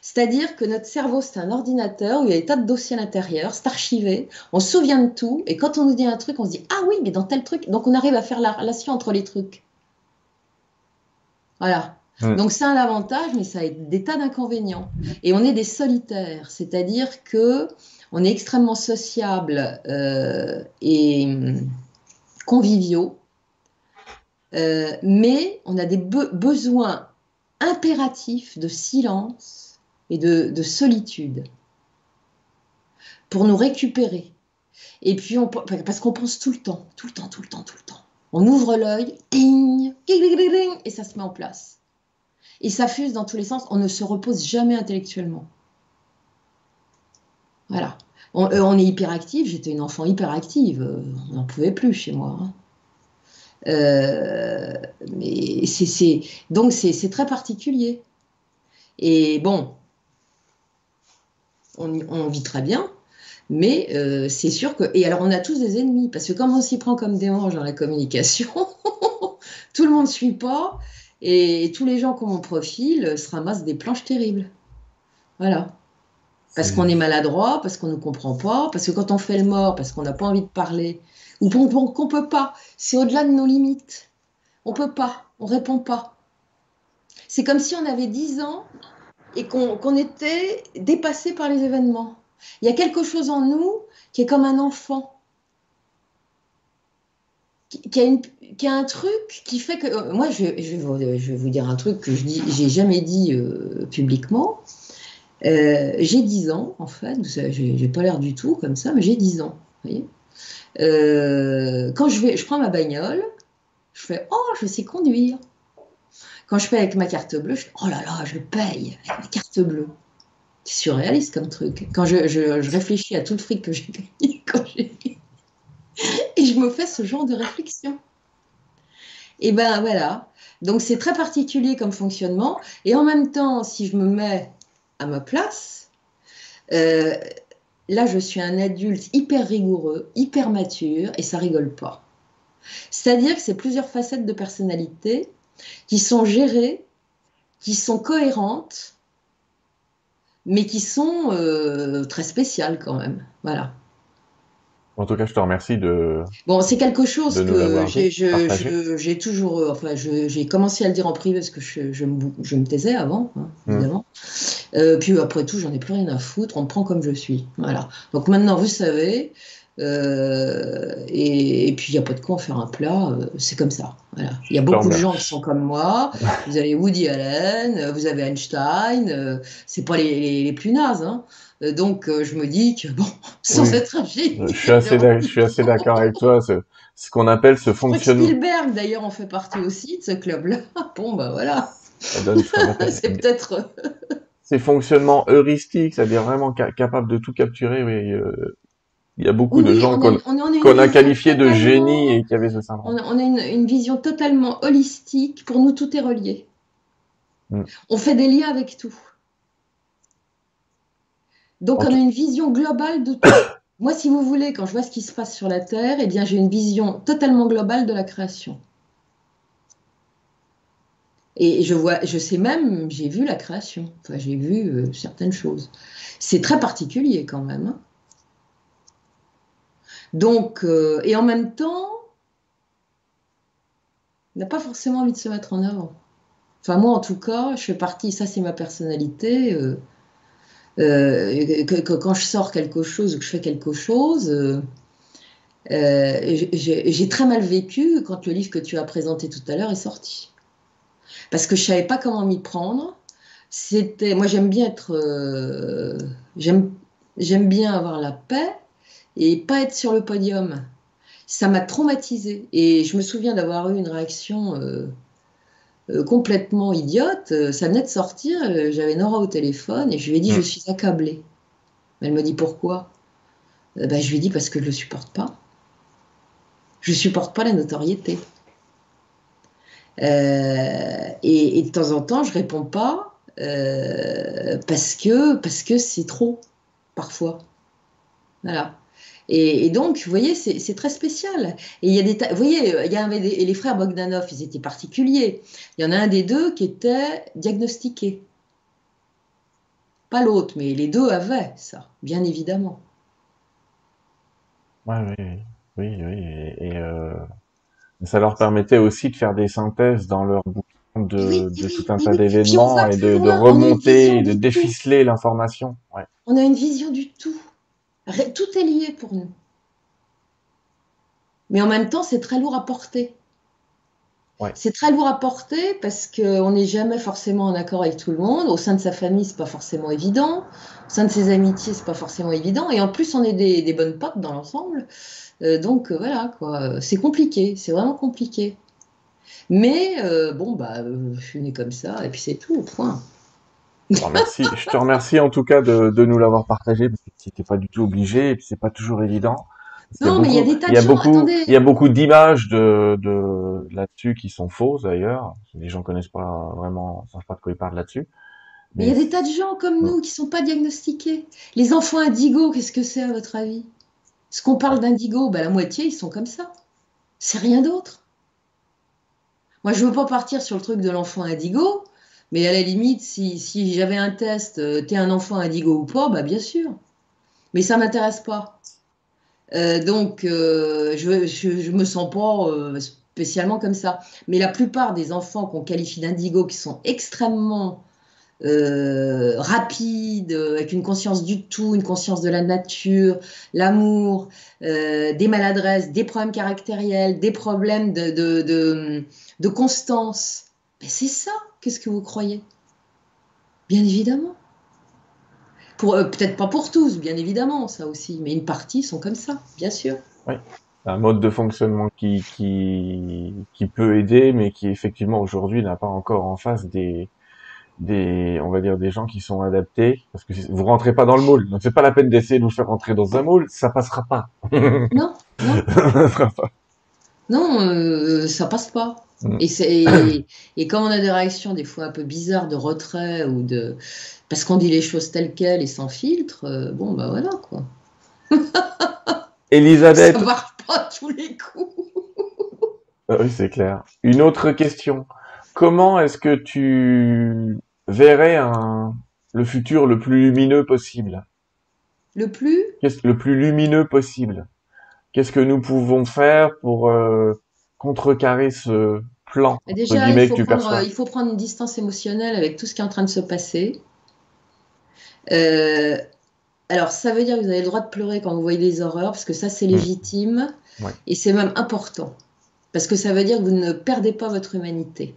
C'est-à-dire que notre cerveau, c'est un ordinateur où il y a des tas de dossiers à l'intérieur, c'est archivé, on se souvient de tout, et quand on nous dit un truc, on se dit Ah oui, mais dans tel truc. Donc on arrive à faire la relation entre les trucs. Voilà. Donc c'est un avantage, mais ça a des tas d'inconvénients. Et on est des solitaires, c'est-à-dire que on est extrêmement sociable euh, et hum, conviviaux, euh, mais on a des besoins impératifs de silence et de, solitude pour nous récupérer. Et puis, on, parce qu'on pense tout le temps, tout le temps, tout le temps, tout le temps. On ouvre l'œil, et ça se met en place. Et ça fuse dans tous les sens. On ne se repose jamais intellectuellement. Voilà. On, euh, est hyperactif. J'étais une enfant hyperactive. Euh, on n'en pouvait plus chez moi. Hein. Euh, mais donc c'est, très particulier. Et bon, on, vit très bien, mais c'est sûr que. Et alors, on a tous des ennemis, parce que comme on s'y prend comme des anges dans la communication, tout le monde ne suit pas, et tous les gens qui ont mon profil se ramassent des planches terribles. Voilà. Parce qu'on est maladroit, parce qu'on ne comprend pas, parce que quand on fait le mort, parce qu'on n'a pas envie de parler, ou qu'on ne peut pas, c'est au-delà de nos limites. On peut pas, on répond pas. C'est comme si on avait 10 ans et qu'on était dépassé par les événements. Il y a quelque chose en nous qui est comme un enfant, qui, a, une, qui a, un truc qui fait que... Euh, moi, je, je, vais vous dire un truc que je n'ai jamais dit euh, publiquement. Euh, j'ai 10 ans, en fait, j'ai pas l'air du tout comme ça, mais j'ai 10 ans. Voyez quand je, vais, je prends ma bagnole, je fais Oh, je sais conduire. Quand je paye avec ma carte bleue, je fais Oh là là, je paye avec ma carte bleue. C'est surréaliste comme truc. Quand je, réfléchis à tout le fric que j'ai gagné, quand et je me fais ce genre de réflexion. Et ben voilà. Donc c'est très particulier comme fonctionnement. Et en même temps, si je me mets à ma place, euh, là, je suis un adulte hyper rigoureux, hyper mature, et ça rigole pas. C'est-à-dire que c'est plusieurs facettes de personnalité qui sont gérées, qui sont cohérentes, mais qui sont euh, très spéciales quand même. Voilà. En tout cas, je te remercie de. Bon, c'est quelque chose que j'ai toujours. Euh, enfin, j'ai commencé à le dire en privé parce que je, je, me, taisais avant, hein, mmh. Euh, puis après tout, j'en ai plus rien à foutre. On me prend comme je suis. Voilà. Donc maintenant, vous savez. Euh, et, puis il n'y a pas de quoi en faire un plat, c'est comme ça. Voilà. Il y a beaucoup de gens qui sont comme moi. Vous avez Woody Allen, vous avez Einstein. c'est pas les, les, les, plus nazes. Hein. Euh, donc, euh, je me dis que, bon, sans être tragique. Je suis assez, je suis assez d'accord avec toi. Ce, ce qu'on appelle ce fonctionnement. Spielberg, d'ailleurs, en fait partie aussi de ce club-là. Bon, bah voilà. c'est peut-être. Ces fonctionnements heuristiques, c'est-à-dire vraiment capable de tout capturer, oui. Euh, il y a beaucoup de gens qu'on a, qualifiés de génie et qui avaient ce syndrome. On a, une, vision totalement holistique. Pour nous, tout est relié. Mm. On fait des liens avec tout. Donc, on a une vision globale de tout. Moi, si vous voulez, quand je vois ce qui se passe sur la Terre, eh bien, j'ai une vision totalement globale de la création. Et je vois, je sais même, j'ai vu la création. J'ai vu euh, certaines choses. C'est très particulier quand même. Hein. Donc, euh, et en même temps, on n'a pas forcément envie de se mettre en avant. Enfin, moi, en tout cas, je fais partie, ça c'est ma personnalité. Euh, que, quand je sors quelque chose ou que je fais quelque chose, j'ai très mal vécu quand le livre que tu as présenté tout à l'heure est sorti. Parce que je savais pas comment m'y prendre. C'était, moi j'aime bien être, j'aime, j'aime bien avoir la paix et pas être sur le podium. Ça m'a traumatisée et je me souviens d'avoir eu une réaction euh, complètement idiote. Euh, ça venait de sortir, euh, j'avais Nora au téléphone et je lui ai dit je mm. suis accablée. Elle me dit pourquoi? Ben, Je lui ai dit parce que je ne le supporte pas. Je ne supporte pas la notoriété. Et, de temps en temps, je réponds pas parce que parce que c'est trop parfois. Voilà. Et, donc, vous voyez, c'est très spécial. Et il y a des, vous voyez, il y avait les frères Bogdanov, ils étaient particuliers. Il y en a un des deux qui était diagnostiqué. pas l'autre, mais les deux avaient ça, bien évidemment. Oui, oui, oui, oui. Et, euh, ça leur permettait aussi de faire des synthèses dans leur bouquin de, tout un tas d'événements et de, remonter, et de déficeler l'information. On a une vision du tout. Tout est lié pour nous. Mais en même temps, c'est très lourd à porter. C'est très lourd à porter parce qu'on n'est jamais forcément en accord avec tout le monde. Au sein de sa famille, c'est pas forcément évident. Au sein de ses amitiés, c'est pas forcément évident. Et en plus, on est des, bonnes potes dans l'ensemble. Euh, donc euh, voilà, quoi. C'est compliqué. C'est vraiment compliqué. Mais euh, bon, bah, je suis née comme ça, et puis c'est tout, point. Je te, remercie, je te remercie en tout cas de, de nous l'avoir partagé, parce que tu n'étais pas du tout obligé, et puis c'est pas toujours évident. Non, mais il y a des tas de beaucoup, Il y a beaucoup d'images de, de là-dessus qui sont fausses d'ailleurs. Les gens connaissent pas vraiment, savent pas de quoi ils parlent là-dessus. Mais il y a des tas de gens comme nous qui sont pas diagnostiqués. Les enfants indigos, qu'est-ce que c'est à votre avis? Ce qu'on parle d'indigo, bah, la moitié, ils sont comme ça. C'est rien d'autre. Moi, je veux pas partir sur le truc de l'enfant indigo, mais à la limite, si, si j'avais un test, euh, t'es un enfant indigo ou pas, bah bien sûr. Mais ça m'intéresse pas. Euh, donc, euh, je, ne me sens pas euh, spécialement comme ça. Mais la plupart des enfants qu'on qualifie d'indigo, qui sont extrêmement rapides, avec une conscience du tout, une conscience de la nature, l'amour, des maladresses, des problèmes caractériels, des problèmes de, constance. C'est ça, qu'est-ce que vous croyez? Bien évidemment. Euh, peut-être pas pour tous, bien évidemment, ça aussi, mais une partie sont comme ça, bien sûr. Oui, un mode de fonctionnement qui, qui, qui peut aider, mais qui effectivement aujourd'hui n'a pas encore en face des, des, on va dire des gens qui sont adaptés, parce que vous rentrez pas dans le moule. Donc c'est pas la peine d'essayer de vous faire rentrer dans un moule, ça passera pas. Non, non. non, euh, ça passe pas. Mm. Et, et, comme on a des réactions des fois un peu bizarres de retrait ou de parce qu'on dit les choses telles quelles et sans filtre, euh, bon bah voilà quoi. Elisabeth. Ça marche pas tous les coups. Ah oui, c'est clair. Une autre question. Comment est-ce que tu verrais un, le futur le plus lumineux possible? Le plus? Le plus lumineux possible? Qu'est-ce que nous pouvons faire pour euh, contrecarrer ce plan Déjà, il faut, prendre, il faut prendre une distance émotionnelle avec tout ce qui est en train de se passer. Euh, alors, ça veut dire que vous avez le droit de pleurer quand vous voyez des horreurs, parce que ça, c'est mm. légitime. Et c'est même important. Parce que ça veut dire que vous ne perdez pas votre humanité.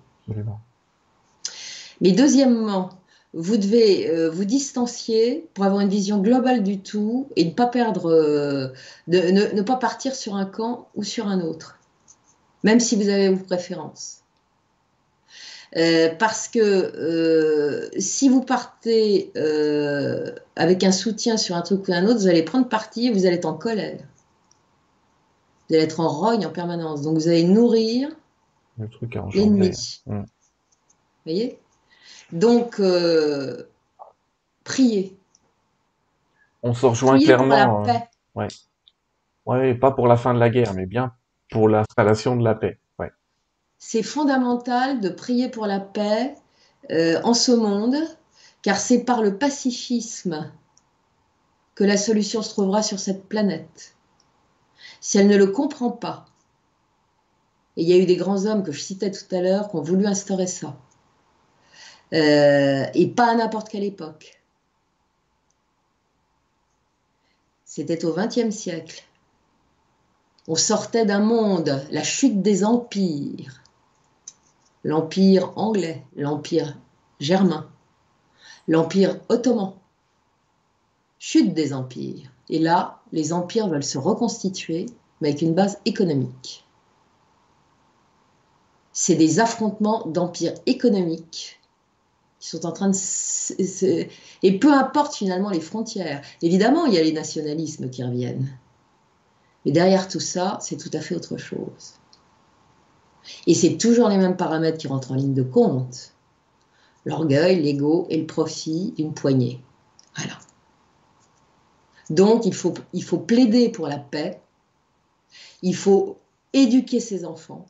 Mais deuxièmement, vous devez euh, vous distancier pour avoir une vision globale du tout et ne pas perdre, euh, ne, pas partir sur un camp ou sur un autre, même si vous avez vos préférences. Euh, parce que euh, si vous partez euh, avec un soutien sur un truc ou un autre, vous allez prendre parti et vous allez être en colère. Vous allez être en rogne en permanence. Donc vous allez nourrir l'ennemi. Vous voyez? Donc, priez. On se rejoint clairement. Pour la paix. Ouais. ouais, pas pour la fin de la guerre, mais bien pour l'installation de la paix c'est fondamental de prier pour la paix euh, en ce monde, car c'est par le pacifisme que la solution se trouvera sur cette planète. Si elle ne le comprend pas, et il y a eu des grands hommes que je citais tout à l'heure qui ont voulu instaurer ça, euh, et pas à n'importe quelle époque. C'était au XXe siècle. On sortait d'un monde, la chute des empires, l'Empire anglais, l'Empire germain, l'Empire ottoman. Chute des empires. Et là, les empires veulent se reconstituer, mais avec une base économique. C'est des affrontements d'empires économiques qui sont en train de... Et peu importe finalement les frontières. Évidemment, il y a les nationalismes qui reviennent. Mais derrière tout ça, c'est tout à fait autre chose. Et c'est toujours les mêmes paramètres qui rentrent en ligne de compte. L'orgueil, l'ego et le profit d'une poignée. Voilà. Donc il faut, il faut plaider pour la paix, il faut éduquer ses enfants,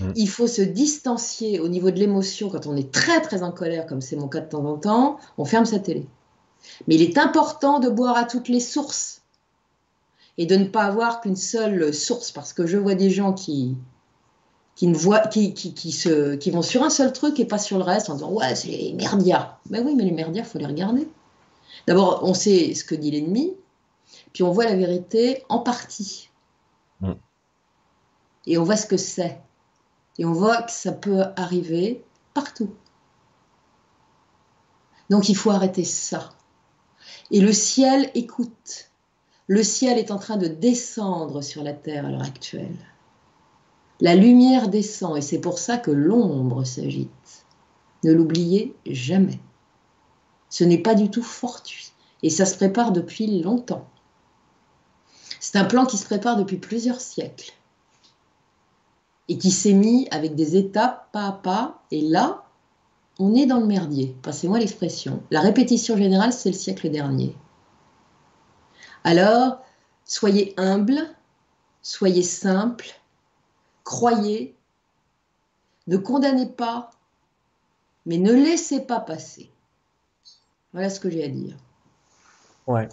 Mm. Il faut se distancier au niveau de l'émotion quand on est très très en colère, comme c'est mon cas de temps en temps, on ferme sa télé. Mais il est important de boire à toutes les sources et de ne pas avoir qu'une seule source, parce que je vois des gens qui, qui, ne voient, qui, qui, se, qui vont sur un seul truc et pas sur le reste en disant ouais c'est les merdias. Ben oui, mais les merdias, faut les regarder. D'abord, on sait ce que dit l'ennemi, puis on voit la vérité en partie. Mm. Et on voit ce que c'est. Et on voit que ça peut arriver partout. Donc il faut arrêter ça. Et le ciel écoute. Le ciel est en train de descendre sur la terre à l'heure actuelle. La lumière descend et c'est pour ça que l'ombre s'agite. Ne l'oubliez jamais. Ce n'est pas du tout fortuit et ça se prépare depuis longtemps. C'est un plan qui se prépare depuis plusieurs siècles et qui s'est mis avec des étapes pas à pas. Et là, on est dans le merdier. Passez-moi l'expression. La répétition générale, c'est le siècle dernier. Alors, soyez humble, soyez simple, croyez, ne condamnez pas, mais ne laissez pas passer. Voilà ce que j'ai à dire. Ouais.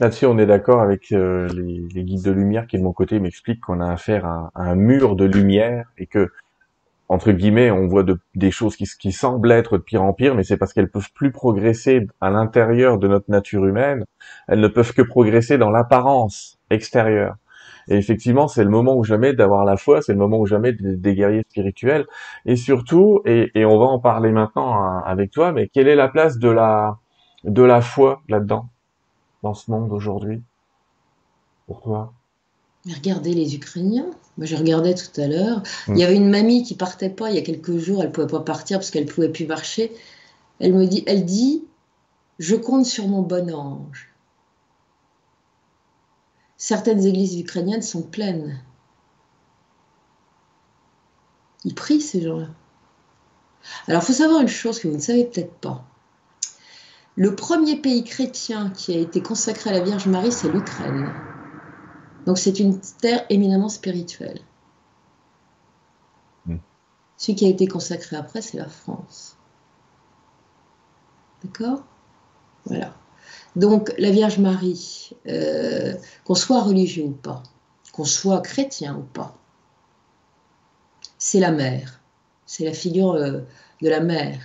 Là-dessus, on est d'accord avec euh, les, guides de lumière qui, de mon côté, m'expliquent qu'on a affaire à, un mur de lumière et que, entre guillemets, on voit des choses qui, semblent être de pire en pire, mais c'est parce qu'elles peuvent plus progresser à l'intérieur de notre nature humaine. Elles ne peuvent que progresser dans l'apparence extérieure. Et effectivement, c'est le moment ou jamais d'avoir la foi, c'est le moment ou jamais des, guerriers spirituels. Et surtout, et, et, on va en parler maintenant hein, avec toi, mais quelle est la place de la de la foi là-dedans dans ce monde aujourd'hui pour toi? Mais regardez les Ukrainiens. Moi, je regardais tout à l'heure. Il y mm. avait une mamie qui partait pas il y a quelques jours. Elle pouvait pas partir parce qu'elle pouvait plus marcher. Elle me dit, elle dit, je compte sur mon bon ange. Certaines églises ukrainiennes sont pleines. Ils prient ces gens-là. Alors, il faut savoir une chose que vous ne savez peut-être pas. Le premier pays chrétien qui a été consacré à la Vierge Marie, c'est l'Ukraine. Donc c'est une terre éminemment spirituelle. Hmm. Celui qui a été consacré après, c'est la France. D'accord? Voilà. Donc la Vierge Marie, euh, qu'on soit religieux ou pas, qu'on soit chrétien ou pas, c'est la mère. C'est la figure euh, de la mère.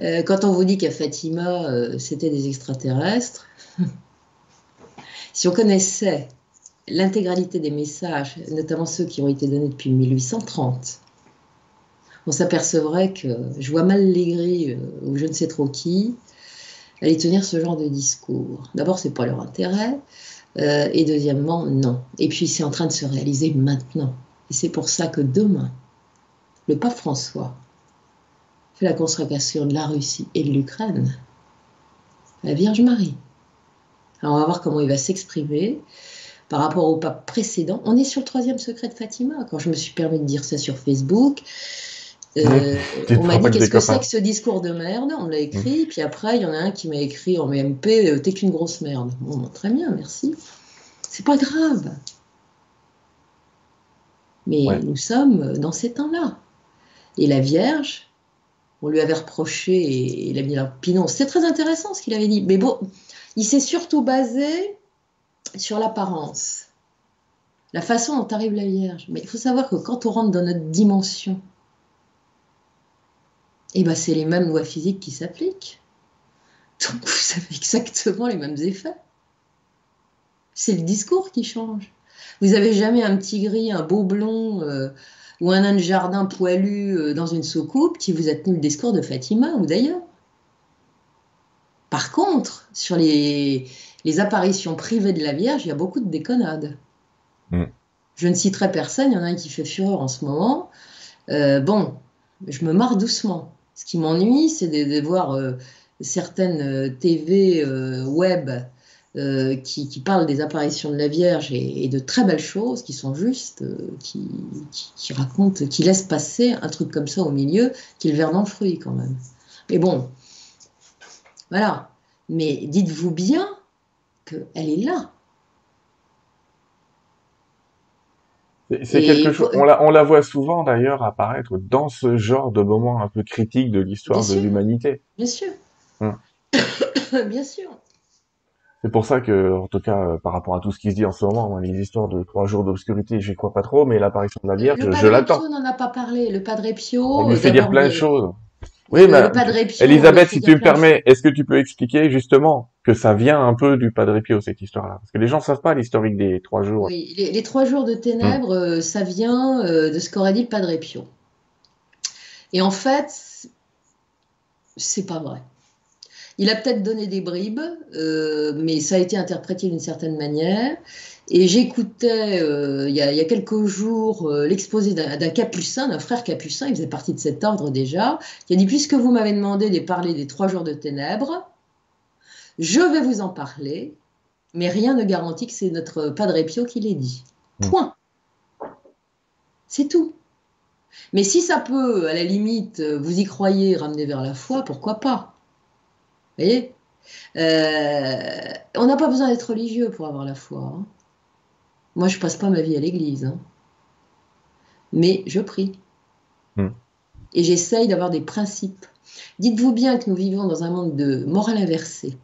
Euh, quand on vous dit qu'à Fatima, euh, c'était des extraterrestres, si on connaissait l'intégralité des messages, notamment ceux qui ont été donnés depuis 1830, on s'apercevrait que je vois mal euh, ou je ne sais trop qui aller tenir ce genre de discours. D'abord, c'est pas leur intérêt, et deuxièmement, non. Et puis, c'est en train de se réaliser maintenant. Et c'est pour ça que demain, le pape François fait la consécration de la Russie et de l'Ukraine, la Vierge Marie. Alors on va voir comment il va s'exprimer par rapport au pape précédent. On est sur le troisième secret de Fatima. Quand je me suis permis de dire ça sur Facebook, euh, on m'a dit qu'est-ce que c'est que ce discours de merde? On l'a écrit, puis après il y en a un qui m'a écrit en MP euh, T'es qu'une grosse merde. Bon, très bien, merci. C'est pas grave. Mais nous sommes dans ces temps-là. Et la Vierge, on lui avait reproché et il a mis un pinon. C'était très intéressant ce qu'il avait dit. Mais bon, il s'est surtout basé sur l'apparence, la façon dont arrive la Vierge. Mais il faut savoir que quand on rentre dans notre dimension, eh ben c'est les mêmes lois physiques qui s'appliquent. Donc vous avez exactement les mêmes effets. C'est le discours qui change. Vous avez jamais un petit gris, un beau blond. Euh, ou un nain de jardin poilu euh, dans une soucoupe qui vous a tenu le discours de Fatima ou d'ailleurs. Par contre, sur les, apparitions privées de la Vierge, il y a beaucoup de déconnades. Mm. Je ne citerai personne, il y en a un qui fait fureur en ce moment. Euh, bon, je me marre doucement. Ce qui m'ennuie, c'est de, voir euh, certaines TV web euh, qui, parle des apparitions de la Vierge et, de très belles choses qui sont justes, euh, qui, qui, racontent, qui laissent passer un truc comme ça au milieu, qui le verre dans le fruit quand même. Mais bon, voilà. Mais dites-vous bien qu'elle est là. C'est quelque chose. On la, on la voit souvent d'ailleurs apparaître dans ce genre de moments un peu critiques de l'histoire de l'humanité. Bien sûr. Hum. Bien sûr. C'est pour ça que, en tout cas, euh, par rapport à tout ce qui se dit en ce moment, les histoires de trois jours d'obscurité, j'y crois pas trop, mais l'apparition de la Vierge, je, l'attends. Le n'en a pas parlé. Le Padre Pio. On lui fait dire plein de choses. Oui, mais Elisabeth, si tu me permets, est-ce que tu peux expliquer justement que ça vient un peu du Padre Pio cette histoire-là Parce que les gens savent pas l'historique des trois jours. Oui, les, trois jours de ténèbres, hmm. euh, ça vient euh, de ce qu'aurait dit le Padre Pio. Et en fait, c'est pas vrai. Il a peut-être donné des bribes, euh, mais ça a été interprété d'une certaine manière. Et j'écoutais euh, il, y a quelques jours euh, l'exposé d'un capucin, d'un frère capucin, il faisait partie de cet ordre déjà, qui a dit Puisque vous m'avez demandé de parler des trois jours de ténèbres, je vais vous en parler, mais rien ne garantit que c'est notre Padre Pio qui l'ait dit. Mmh. Point. C'est tout. Mais si ça peut, à la limite, vous y croyez, ramener vers la foi, pourquoi pas? Vous voyez? Euh, On n'a pas besoin d'être religieux pour avoir la foi. Hein. Moi, je passe pas ma vie à l'église. Hein. Mais je prie. Hmm. Et j'essaye d'avoir des principes. Dites-vous bien que nous vivons dans un monde de morale inversée.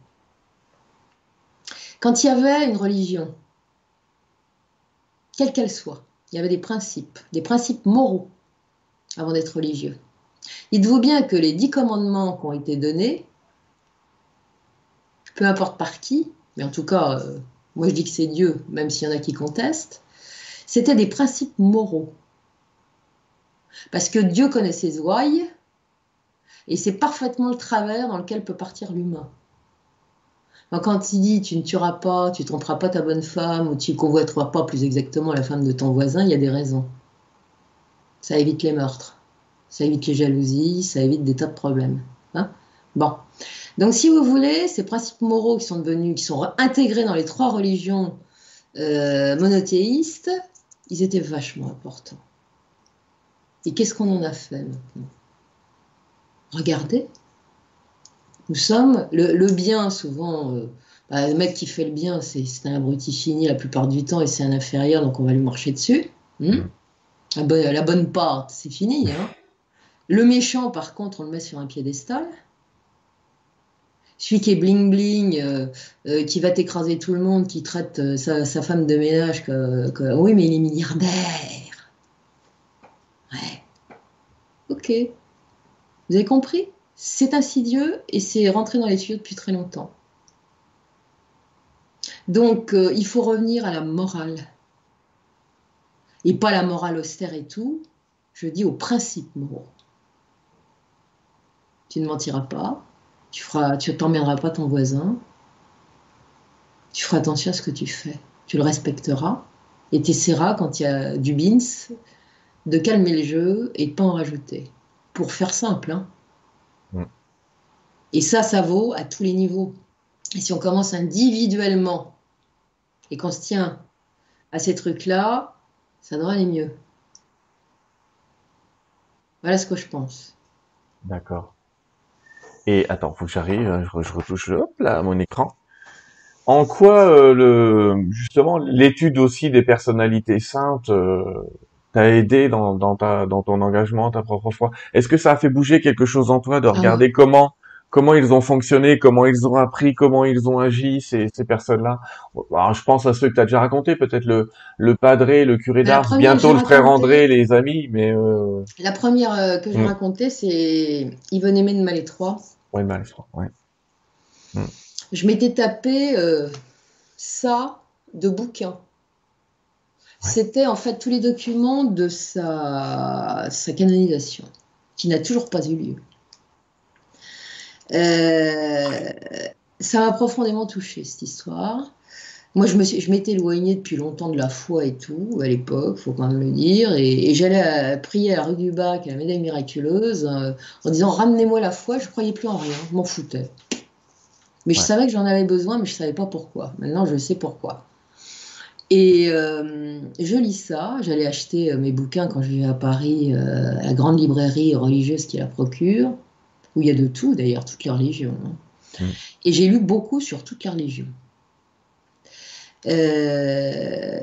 Quand il y avait une religion, quelle qu'elle soit, il y avait des principes, des principes moraux avant d'être religieux. Dites-vous bien que les dix commandements qui ont été donnés, peu importe par qui, mais en tout cas euh, moi je dis que c'est Dieu, même s'il y en a qui contestent, c'était des principes moraux. Parce que Dieu connaît ses ouailles, et c'est parfaitement le travers dans lequel peut partir l'humain. Quand il dit tu ne tueras pas, tu tromperas pas ta bonne femme, ou tu convoiteras pas plus exactement la femme de ton voisin, il y a des raisons. Ça évite les meurtres, ça évite les jalousies, ça évite des tas de problèmes. Hein bon. Donc, si vous voulez, ces principes moraux qui sont devenus, qui sont intégrés dans les trois religions euh, monothéistes, ils étaient vachement importants. Et qu'est-ce qu'on en a fait maintenant? Regardez. Nous sommes le, bien, souvent, euh, bah, le mec qui fait le bien, c'est un abruti fini la plupart du temps et c'est un inférieur, donc on va lui marcher dessus. Hmm mmh. la, bonne, la, bonne, part, c'est fini. Hein le méchant, par contre, on le met sur un piédestal celui qui est bling bling, euh, euh, qui va t'écraser tout le monde, qui traite sa, femme de ménage que, oui, mais il est milliardaire. Ouais. Ok. Vous avez compris? C'est insidieux et c'est rentré dans les tuyaux depuis très longtemps. Donc, il faut revenir à la morale. Et pas la morale austère et tout. Je dis aux principes moraux. Tu ne mentiras pas, tu feras, tu pas ton voisin. Tu feras attention à ce que tu fais. Tu le respecteras et tu essaieras, quand il y a du bins, de calmer le jeu et de pas en rajouter. Pour faire simple. Hein. Et ça, ça vaut à tous les niveaux. Et si on commence individuellement et qu'on se tient à ces trucs-là, ça devrait aller mieux. Voilà ce que je pense. D'accord. Et attends, faut que j'arrive, hein, je, retouche hop là mon écran. En quoi euh, le justement l'étude aussi des personnalités saintes euh, t'a aidé dans, dans, ta, dans ton engagement, ta propre foi Est-ce que ça a fait bouger quelque chose en toi de regarder ah. comment comment ils ont fonctionné, comment ils ont appris, comment ils ont agi, ces, ces personnes-là? Alors, je pense à ceux que tu as déjà raconté, peut-être le, le padré, le curé d'Ars, bientôt le frère André, les amis, mais... Euh... La première euh, que j'ai mm. racontée, c'est Yvonne Aimé de Malétroit. Oui, Malétroit, ouais. Je m'étais tapé euh, ça de bouquins. C'était en fait tous les documents de sa, sa canonisation, qui n'a toujours pas eu lieu. Euh, ça m'a profondément touché cette histoire. Moi, je, me je m'étais éloignée depuis longtemps de la foi et tout, à l'époque, faut quand même le dire, et, j'allais prier à la rue du Bac, à la médaille miraculeuse, euh, en disant Ramenez-moi la foi, je croyais plus en rien, je m'en foutais. Mais je savais que j'en avais besoin, mais je savais pas pourquoi. Maintenant, je sais pourquoi. Et euh, je lis ça, j'allais acheter mes bouquins quand je vivais à Paris, à la grande librairie religieuse qui la procure où il y a de tout d'ailleurs, toutes les religions. Hein. Mm. Et j'ai lu beaucoup sur toutes les religions. Euh,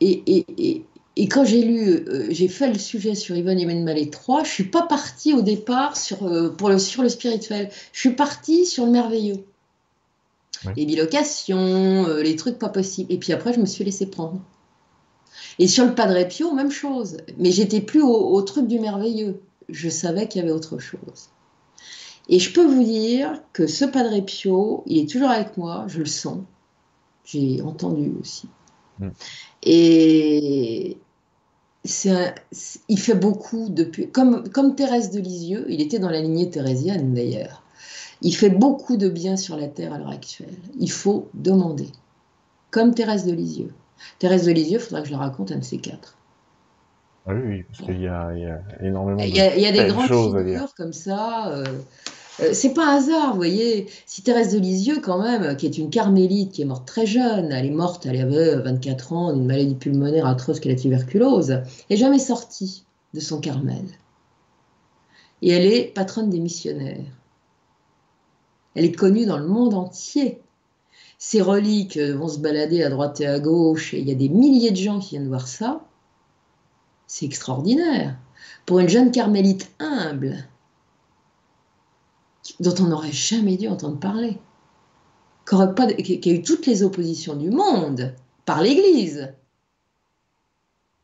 et, et, quand j'ai lu, euh, j'ai fait le sujet sur Yvonne Yemene Malé 3, je suis pas partie au départ sur, euh, pour le, sur le spirituel. Je suis partie sur le merveilleux. Les bilocations, les trucs pas possibles. Et puis après, je me suis laissée prendre. Et sur le Padre Pio, même chose. Mais j'étais plus au, au, truc du merveilleux. Je savais qu'il y avait autre chose. Et je peux vous dire que ce Padre Pio, il est toujours avec moi, je le sens. J'ai entendu aussi. Mm. Et il fait beaucoup depuis. Comme, comme Thérèse de Lisieux, il était dans la lignée thérésienne d'ailleurs. Il fait beaucoup de bien sur la terre à l'heure actuelle. Il faut demander. Comme Thérèse de Lisieux. Thérèse de Lisieux, il faudra que je la raconte un de ces quatre. Ah oui, parce qu'il y, a énormément il y a, il y a des grandes figures comme ça. Euh, euh, c'est pas un hasard, vous voyez. Si Thérèse de Lisieux, quand même, qui est une carmélite, qui est morte très jeune, elle est morte, elle avait 24 ans, d'une maladie pulmonaire atroce qu'est la tuberculose, n'est jamais sortie de son Carmel. Et elle est patronne des missionnaires. Elle est connue dans le monde entier. Ses reliques vont se balader à droite et à gauche, et il y a des milliers de gens qui viennent voir ça. C'est extraordinaire. Pour une jeune carmélite humble, dont on n'aurait jamais dû entendre parler, qui a eu toutes les oppositions du monde par l'Église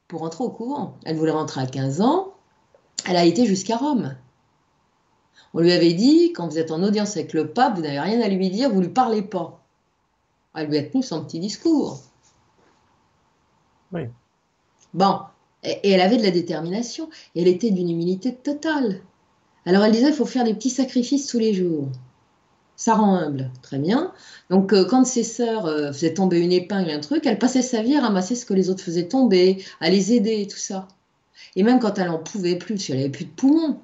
pour rentrer au couvent. Elle voulait rentrer à 15 ans, elle a été jusqu'à Rome. On lui avait dit, quand vous êtes en audience avec le pape, vous n'avez rien à lui dire, vous ne lui parlez pas. Elle lui a tenu son petit discours. Oui. Bon, et elle avait de la détermination, et elle était d'une humilité totale. Alors elle disait, il faut faire des petits sacrifices tous les jours. Ça rend humble, très bien. Donc euh, quand ses sœurs euh, faisaient tomber une épingle, un truc, elle passait sa vie à ramasser ce que les autres faisaient tomber, à les aider et tout ça. Et même quand elle n'en pouvait plus, si elle n'avait plus de poumons,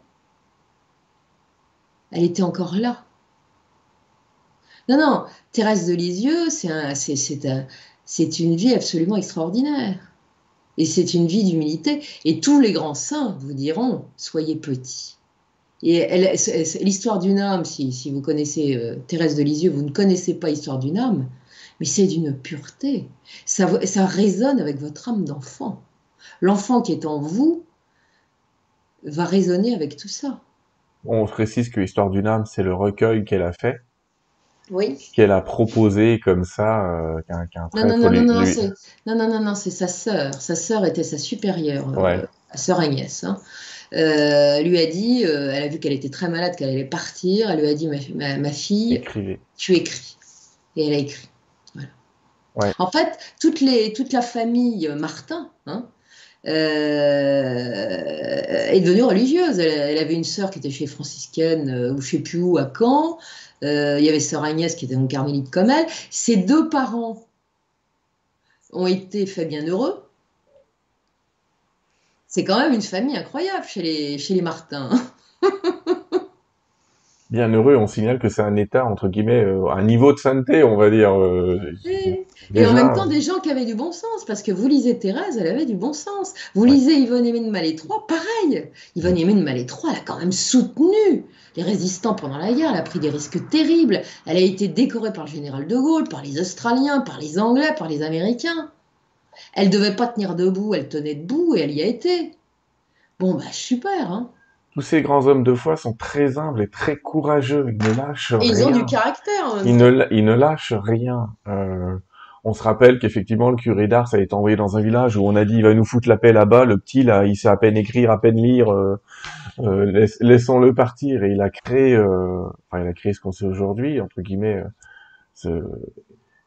elle était encore là. Non, non, Thérèse de Lisieux, c'est une vie absolument extraordinaire. Et c'est une vie d'humilité. Et tous les grands saints vous diront, soyez petits. Et l'histoire d'une âme, si, vous connaissez euh, Thérèse de Lisieux, vous ne connaissez pas l'histoire d'une âme, mais c'est d'une pureté. Ça, ça résonne avec votre âme d'enfant. L'enfant qui est en vous va résonner avec tout ça on précise que Histoire d'une âme, c'est le recueil qu'elle a fait. Oui. Qu'elle a proposé comme ça euh, qu'un qu non, non, non, non, non, non, c'est sa sœur. Sa sœur était sa supérieure, euh, ouais. euh, sœur Agnès. Hein. Euh, lui a dit, elle a vu qu'elle était très malade, qu'elle allait partir. Elle lui a dit, ma, fille, tu écris. Et elle a écrit. Voilà. En fait, toute, la famille Martin, hein, est devenue religieuse. Elle, avait une sœur qui était chez franciscaine, ou je sais plus où, à Caen. il y avait sœur Agnès qui était une carmélite comme elle. Ses deux parents ont été faits bien heureux c'est quand même une famille incroyable chez les, chez les Martins. Bien heureux, on signale que c'est un état, entre guillemets, euh, un niveau de sainteté, on va dire. Euh, et en même temps, des gens qui avaient du bon sens, parce que vous lisez Thérèse, elle avait du bon sens. Vous lisez Yvonne Aimée de Malé 3, pareil. Yvonne Aimée de Malé 3, elle a quand même soutenu les résistants pendant la guerre, elle a pris des risques terribles, elle a été décorée par le général de Gaulle, par les Australiens, par les Anglais, par les Américains. Elle devait pas tenir debout, elle tenait debout et elle y a été. Bon, bah super, hein. Tous ces grands hommes de foi sont très humbles et très courageux. Ils ne lâchent rien. Ils ont du caractère. Ils ne, ils ne lâchent rien. Euh, on se rappelle qu'effectivement, le curé d'Ars a été envoyé dans un village où on a dit il va nous foutre la paix là-bas. Le petit, là, il sait à peine écrire, à peine lire. Euh, euh, laissons-le partir. Et il a créé, enfin, il a créé ce qu'on sait aujourd'hui, entre guillemets, ce,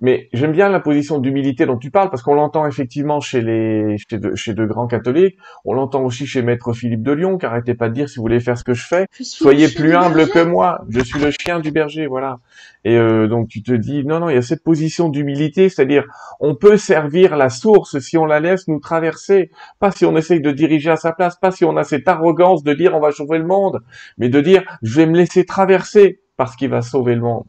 mais j'aime bien la position d'humilité dont tu parles parce qu'on l'entend effectivement chez les chez de, chez de grands catholiques. On l'entend aussi chez Maître Philippe de Lyon. Qu'arrêtez pas de dire si vous voulez faire ce que je fais, soyez plus humble que moi. Je suis le chien du berger, voilà. Et euh, donc tu te dis non non, il y a cette position d'humilité, c'est-à-dire on peut servir la source si on la laisse nous traverser, pas si on essaye de diriger à sa place, pas si on a cette arrogance de dire on va sauver le monde, mais de dire je vais me laisser traverser parce qu'il va sauver le monde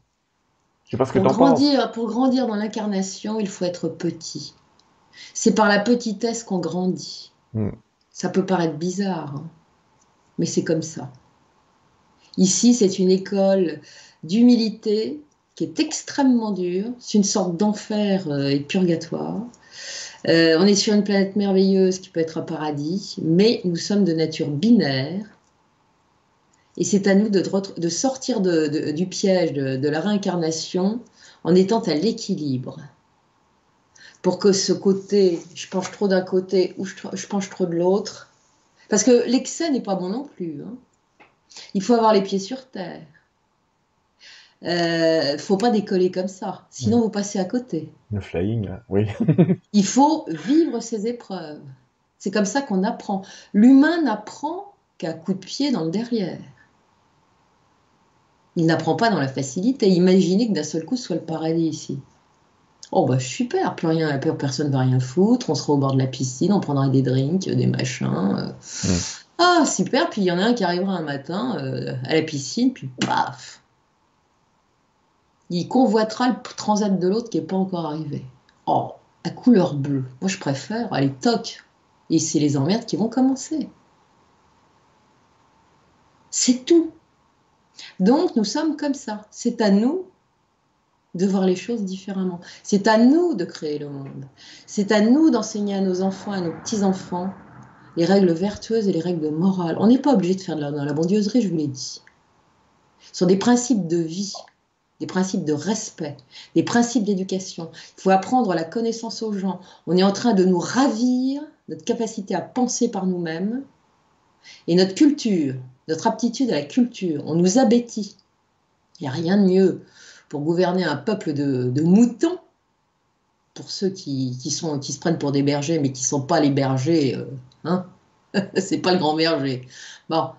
pour, grandir, pour grandir dans l'incarnation, il faut être petit. C'est par la petitesse qu'on grandit. Hmm. Ça peut paraître bizarre, hein, mais c'est comme ça. Ici, c'est une école d'humilité qui est extrêmement dure. C'est une sorte d'enfer euh, et de purgatoire. Euh, on est sur une planète merveilleuse qui peut être un paradis, mais nous sommes de nature binaire. Et c'est à nous de, sortir du piège de, la réincarnation en étant à l'équilibre. Pour que ce côté, je penche trop d'un côté ou je, je penche trop de l'autre. Parce que l'excès n'est pas bon non plus. Hein. Il faut avoir les pieds sur terre. Il euh, faut pas décoller comme ça, sinon vous passez à côté. Le flying, oui. Il faut vivre ses épreuves. C'est comme ça qu'on apprend. L'humain n'apprend qu'à coup de pied dans le derrière. Il n'apprend pas dans la facilité. Imaginez que d'un seul coup ce soit le paradis ici. Oh bah super, plus rien, plus personne va rien foutre, on sera au bord de la piscine, on prendra des drinks, des machins. Euh. Ah super, puis il y en a un qui arrivera un matin euh, à la piscine, puis paf, il convoitera le transat de l'autre qui n'est pas encore arrivé. Oh, à couleur bleue. Moi, je préfère, aller toc. Et c'est les emmerdes qui vont commencer. C'est tout. Donc, nous sommes comme ça. C'est à nous de voir les choses différemment. C'est à nous de créer le monde. C'est à nous d'enseigner à nos enfants, à nos petits-enfants, les règles vertueuses et les règles morales. On n'est pas obligé de faire de la, la bondieuserie, je vous l'ai dit. Ce sont des principes de vie des principes de respect, des principes d'éducation. Il faut apprendre la connaissance aux gens. On est en train de nous ravir notre capacité à penser par nous-mêmes et notre culture, notre aptitude à la culture. On nous abétit. Il n'y a rien de mieux pour gouverner un peuple de, moutons, pour ceux qui, se prennent pour des bergers, mais qui ne sont pas les bergers. Euh, hein C'est pas le grand berger. Bon,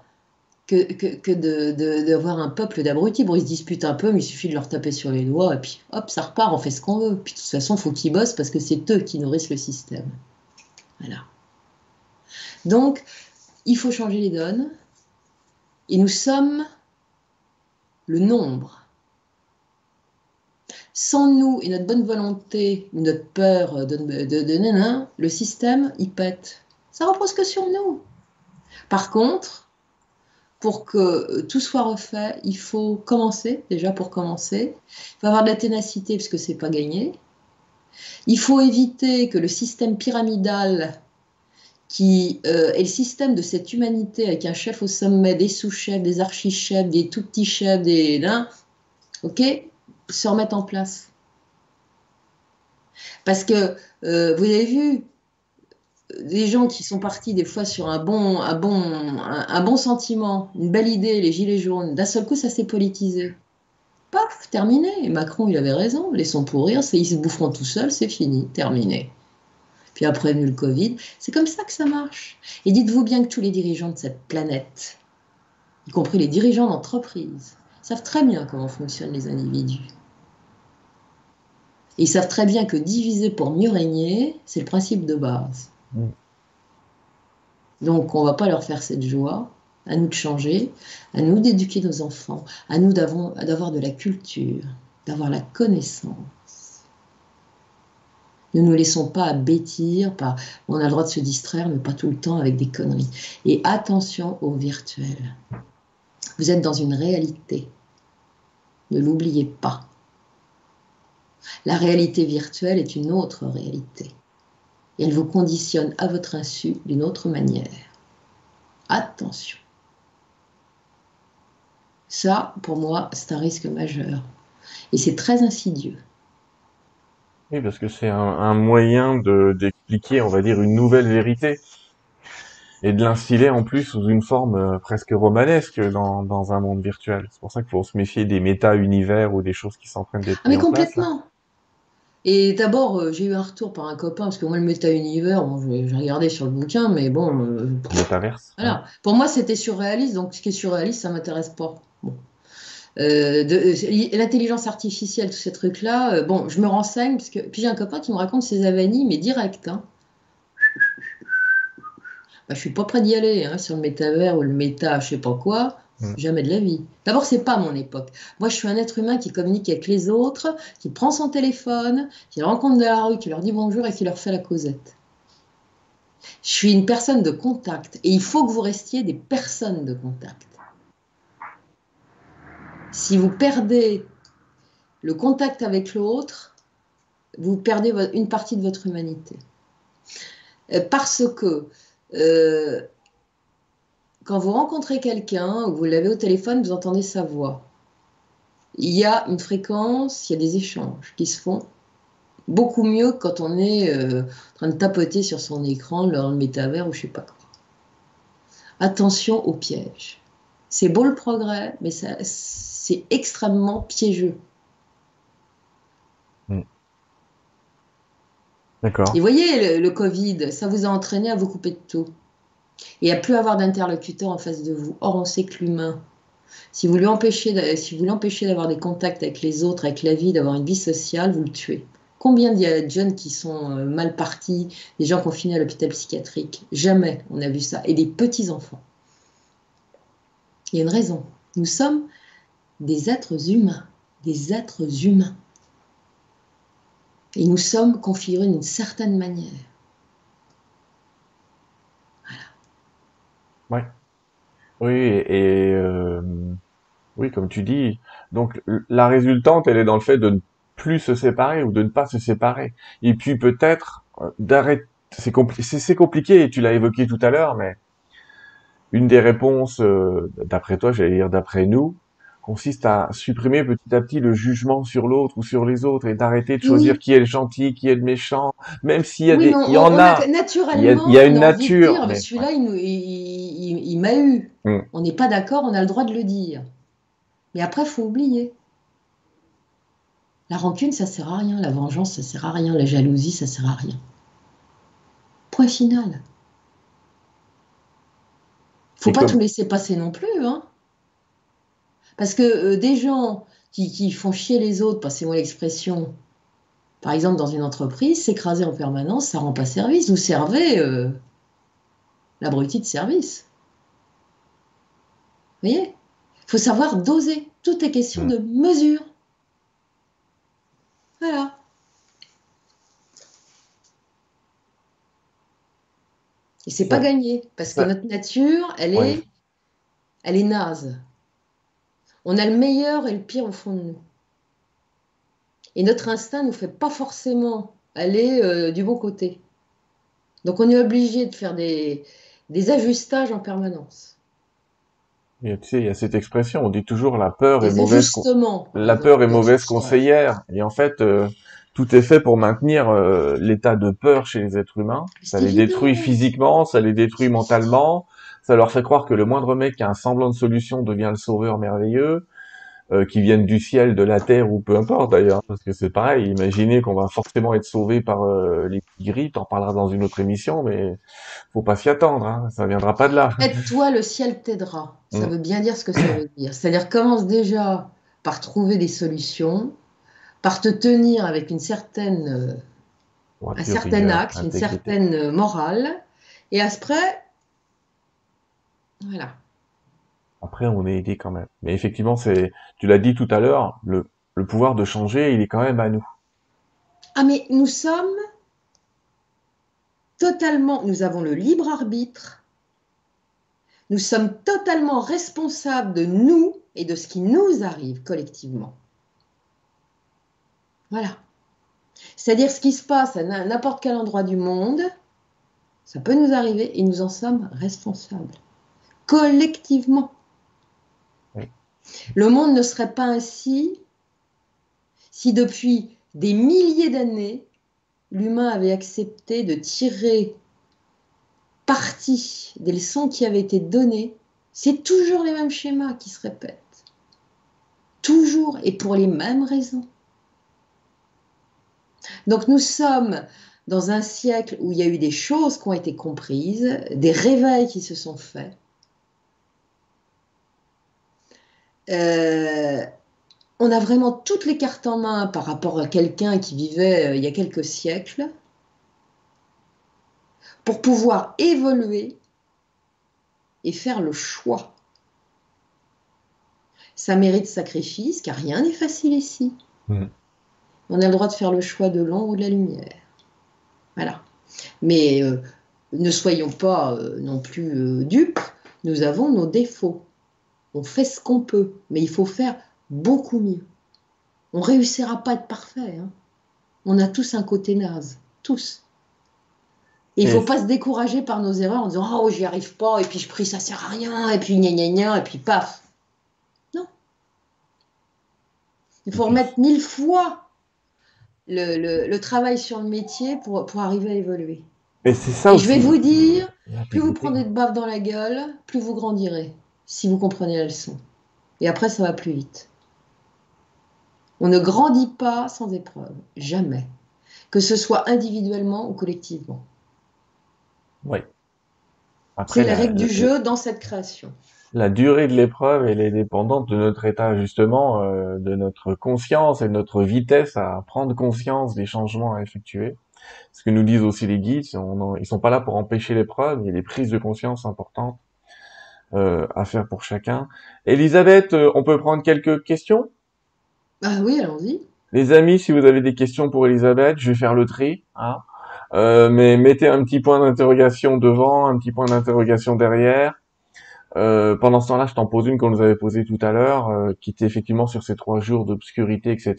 que, que, d'avoir un peuple d'abrutis. Bon, ils se disputent un peu, mais il suffit de leur taper sur les doigts, et puis hop, ça repart, on fait ce qu'on veut. Puis de toute façon, il faut qu'ils bossent parce que c'est eux qui nourrissent le système. Voilà. Donc, il faut changer les donnes, et nous sommes le nombre. Sans nous et notre bonne volonté, notre peur de, de, de, le système, il pète. Ça repose que sur nous. Par contre, pour que euh, tout soit refait, il faut commencer, déjà pour commencer. Il faut avoir de la ténacité puisque c'est pas gagné. Il faut éviter que le système pyramidal qui euh, est le système de cette humanité avec un chef au sommet, des sous-chefs, des archi-chefs, des tout petits chefs, des là, ok, se remette en place. Parce que euh, vous avez vu, des gens qui sont partis des fois sur un bon, un bon, un, bon sentiment, une belle idée, les gilets jaunes, d'un seul coup ça s'est politisé. Paf, terminé. Macron il avait raison, laissons pourrir, ils se boufferont tout seuls, c'est fini, terminé. Puis après venu le Covid, c'est comme ça que ça marche. Et dites-vous bien que tous les dirigeants de cette planète, y compris les dirigeants d'entreprise, savent très bien comment fonctionnent les individus. Et ils savent très bien que diviser pour mieux régner, c'est le principe de base. Mm. Donc on ne va pas leur faire cette joie, à nous de changer, à nous d'éduquer nos enfants, à nous d'avoir de la culture, d'avoir la connaissance. Ne nous laissons pas bêtir par on a le droit de se distraire, mais pas tout le temps avec des conneries. Et attention au virtuel. Vous êtes dans une réalité. Ne l'oubliez pas. La réalité virtuelle est une autre réalité elle vous conditionne à votre insu d'une autre manière. Attention. Ça, pour moi, c'est un risque majeur. Et c'est très insidieux. Oui, parce que c'est un, moyen d'expliquer, on va dire, une nouvelle vérité. Et de l'instiller en plus sous une forme euh, presque romanesque dans, un monde virtuel. C'est pour ça qu'il faut se méfier des méta-univers ou des choses qui s'entraînent d'être ah, mais complètement. Et d'abord, euh, j'ai eu un retour par un copain, parce que moi, le méta-univers, bon, j'ai regardé sur le bouquin, mais bon. Euh, voilà. Pour moi, c'était surréaliste, donc ce qui est surréaliste, ça m'intéresse pas. Euh, l'intelligence artificielle, tous ces trucs-là, bon, je me renseigne, parce que, puis j'ai un copain qui me raconte ses avanies, mais direct. Hein. Bah, je suis pas prêt d'y aller, hein, sur le métavers ou le méta, je sais pas quoi. Jamais de la vie. D'abord, c'est pas mon époque. Moi, je suis un être humain qui communique avec les autres, qui prend son téléphone, qui rencontre de la rue, qui leur dit bonjour et qui leur fait la causette. Je suis une personne de contact et il faut que vous restiez des personnes de contact. Si vous perdez le contact avec l'autre, vous perdez une partie de votre humanité. Euh, parce que euh, quand vous rencontrez quelqu'un ou vous l'avez au téléphone, vous entendez sa voix. Il y a une fréquence, il y a des échanges qui se font beaucoup mieux quand on est euh, en train de tapoter sur son écran dans le métavers ou je sais pas quoi. Attention au piège. C'est beau le progrès, mais c'est extrêmement piégeux. Hmm. D'accord. Et voyez, le, Covid, ça vous a entraîné à vous couper de tout. Et à plus avoir d'interlocuteur en face de vous. Or, on sait que l'humain, si vous lui empêchez, si vous l'empêchez d'avoir des contacts avec les autres, avec la vie, d'avoir une vie sociale, vous le tuez. Combien de jeunes qui sont euh, mal partis, des gens confinés à l'hôpital psychiatrique? Jamais on a vu ça. Et des petits-enfants. Il y a une raison. Nous sommes des êtres humains, des êtres humains. Et nous sommes configurés d'une certaine manière. Voilà. Oui, et euh, oui, comme tu dis, donc la résultante, elle est dans le fait de ne plus se séparer ou de ne pas se séparer. Et puis peut-être euh, d'arrêter. C'est compliqué et tu l'as évoqué tout à l'heure, mais une des réponses, euh, d'après toi, j'allais dire d'après nous, consiste à supprimer petit à petit le jugement sur l'autre ou sur les autres et d'arrêter de choisir qui est le gentil, qui est le méchant, même s'il y a des, il y en a, naturellement, il y a, une nature. mais celui-là, il, m'a eu. Hmm. On n'est pas d'accord, on a le droit de le dire. Mais après, faut oublier. La rancune, ça sert à rien. La vengeance, ça sert à rien. La jalousie, ça sert à rien. Point final faut pas tout laisser passer non plus. Hein. Parce que euh, des gens qui, font chier les autres, passez-moi l'expression, par exemple dans une entreprise, s'écraser en permanence, ça rend pas service. Vous servez euh, l'abruti de service. Vous voyez? Il faut savoir doser. Tout est question hmm. de mesure. Voilà. Et c'est pas gagné parce que notre nature, elle est, elle est naze. On a le meilleur et le pire au fond de nous. Et notre instinct ne nous fait pas forcément aller euh, du bon côté. Donc on est obligé de faire des, des ajustages en permanence. tu sais, il y a cette expression, on dit toujours la peur est mauvaise. La peur est mauvaise conseillère. Et en fait, euh, tout est fait pour maintenir euh, l'état de peur chez les êtres humains. Ça les détruit physiquement, ça les détruit mentalement, ça leur fait croire que le moindre mec qui a un semblant de solution devient le sauveur merveilleux, euh, qui viennent du ciel, de la terre ou peu importe d'ailleurs, parce que c'est pareil. Imaginez qu'on va forcément être sauvé par euh, les gris, t'en parleras dans une autre émission, mais faut pas s'y attendre, hein, ça viendra pas de là. Aide-toi, le ciel t'aidera. Ça mm. veut bien dire ce que ça veut dire. C'est-à-dire commence déjà par trouver des solutions par te tenir avec une certaine, un certain axe, une certaine morale, et après, voilà. Après, on est aidé quand même. Mais effectivement, c'est, tu l'as dit tout à l'heure, le, le pouvoir de changer, il est quand même à nous. Ah, mais nous sommes totalement, nous avons le libre arbitre, nous sommes totalement responsables de nous et de ce qui nous arrive collectivement. Voilà. C'est-à-dire ce qui se passe à n'importe quel endroit du monde, ça peut nous arriver et nous en sommes responsables. Collectivement. Le monde ne serait pas ainsi si depuis des milliers d'années, l'humain avait accepté de tirer parti des leçons qui avaient été données. C'est toujours les mêmes schémas qui se répètent. Toujours et pour les mêmes raisons. Donc nous sommes dans un siècle où il y a eu des choses qui ont été comprises, des réveils qui se sont faits. Euh, on a vraiment toutes les cartes en main par rapport à quelqu'un qui vivait euh, il y a quelques siècles pour pouvoir évoluer et faire le choix. Ça mérite sacrifice car rien n'est facile ici. Mmh. On a le droit de faire le choix de l'ombre ou de la lumière. Voilà. Mais euh, ne soyons pas euh, non plus dupes, nous avons nos défauts. On fait ce qu'on peut, mais il faut faire beaucoup mieux. On réussira pas à être parfait. Hein. On a tous un côté naze, tous. Et il ne faut pas se décourager par nos erreurs en disant Oh, j'y arrive pas, et puis je prie, ça sert à rien, et puis gna gna gna, et puis paf. Non. Il faut remettre mille fois le, travail sur le métier pour, pour arriver à évoluer. Et c'est ça et je vais vous dire plus vous prenez de bave dans la gueule, plus vous grandirez, si vous comprenez la leçon. Et après, ça va plus vite. On ne grandit pas sans épreuve, jamais. Que ce soit individuellement ou collectivement. Oui. C'est la, règle du jeu dans cette création. La durée de l'épreuve, elle est dépendante de notre état, justement, euh, de notre conscience et de notre vitesse à prendre conscience des changements à effectuer. Ce que nous disent aussi les guides, ils ils sont pas là pour empêcher l'épreuve, il y a des prises de conscience importantes à faire pour chacun. Elisabeth, euh, on peut prendre quelques questions? Ah oui, allons-y. Les amis, si vous avez des questions pour Elisabeth, je vais faire le tri. Hein. Euh, mais mettez un petit point d'interrogation devant, un petit point d'interrogation derrière. Euh, pendant ce temps-là, je t'en pose une qu'on nous avait posée tout à l'heure, euh, qui était effectivement sur ces trois jours d'obscurité, etc.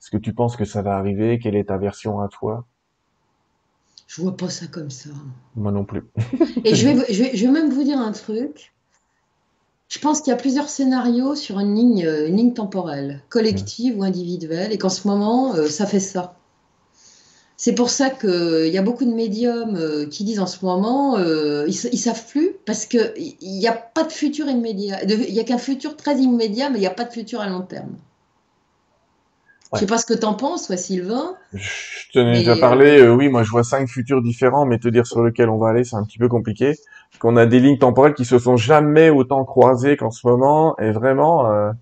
Est-ce que tu penses que ça va arriver? Quelle est ta version à toi? Je vois pas ça comme ça. Moi non plus. Et je vais, je, vais, je vais même vous dire un truc. Je pense qu'il y a plusieurs scénarios sur une ligne, euh, une ligne temporelle, collective ou individuelle, et qu'en ce moment, euh, ça fait ça. C'est pour ça qu'il y a beaucoup de médiums euh, qui disent en ce moment, ils, ne savent plus, parce qu'il n'y a pas de futur immédiat. Il n'y a qu'un futur très immédiat, mais il n'y a pas de futur à long terme. Je sais pas ce que tu en penses, toi, Sylvain. Je tenais déjà parlé. Euh, oui, moi, je vois cinq futurs différents, mais te dire sur lequel on va aller, c'est un petit peu compliqué. Qu'on a des lignes temporelles qui se sont jamais autant croisées qu'en ce moment, et vraiment, euh,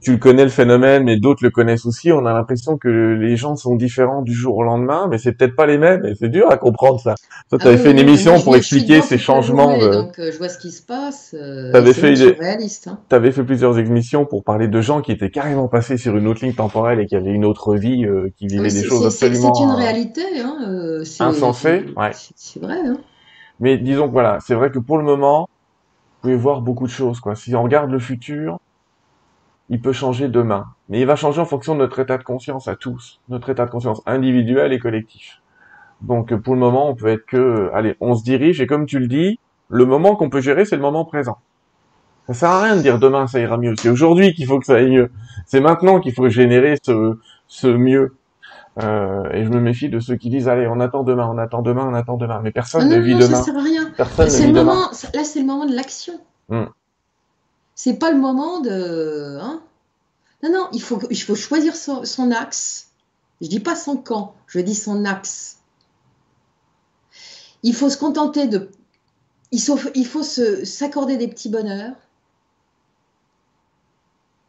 tu le connais le phénomène, mais d'autres le connaissent aussi. On a l'impression que les gens sont différents du jour au lendemain, mais c'est peut-être pas les mêmes. Et c'est dur à comprendre ça. Toi, tu avais ah fait une émission pour expliquer ces changements. de... Donc, euh, je vois ce qui se passe. Euh, tu avais fait, réaliste, hein. avais fait plusieurs émissions pour parler de gens qui étaient carrément passés sur une autre ligne temporelle et qui avaient une autre vie, euh, qui vivaient des choses absolument. C'est une réalité, hein. Euh, insensée. Ouais. C'est vrai. Hein. Mais disons que voilà, c'est vrai que pour le moment, vous pouvez voir beaucoup de choses. Quoi. Si on regarde le futur, il peut changer demain. Mais il va changer en fonction de notre état de conscience à tous, notre état de conscience individuel et collectif. Donc pour le moment, on peut être que, allez, on se dirige et comme tu le dis, le moment qu'on peut gérer, c'est le moment présent. Ça sert à rien de dire demain ça ira mieux. C'est aujourd'hui qu'il faut que ça aille mieux. C'est maintenant qu'il faut générer ce, ce mieux. Euh, et je me méfie de ceux qui disent allez on attend demain, on attend demain, on attend demain. Mais personne ne vit non, demain. Ça sert à rien. Personne ne vit demain. là c'est le moment de l'action. Hum. C'est pas le moment de. Hein non, non, il faut, choisir son, axe. Je dis pas son camp, je dis son axe. Il faut se contenter de. Il faut, il s'accorder des petits bonheurs.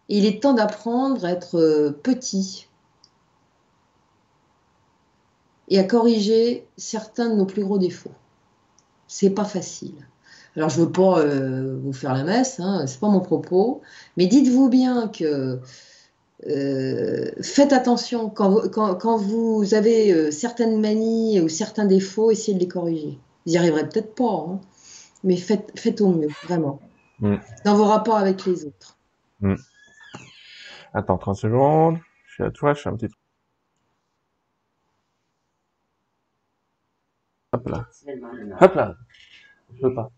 il est temps d'apprendre à être euh, petit et à corriger certains de nos plus gros défauts. C'est pas facile. Alors, je ne veux pas euh, vous faire la messe, hein, ce n'est pas mon propos, mais dites-vous bien que euh, faites attention quand vous, avez euh, certaines manies ou certains défauts, essayez de les corriger. Vous n'y arriverez peut-être pas, hein, mais faites, faites au mieux, vraiment, mm. dans vos rapports avec les autres. Mm. Attends 30 secondes, je suis à toi, je fais un petit. Hop là. Hop là. Je peux pas.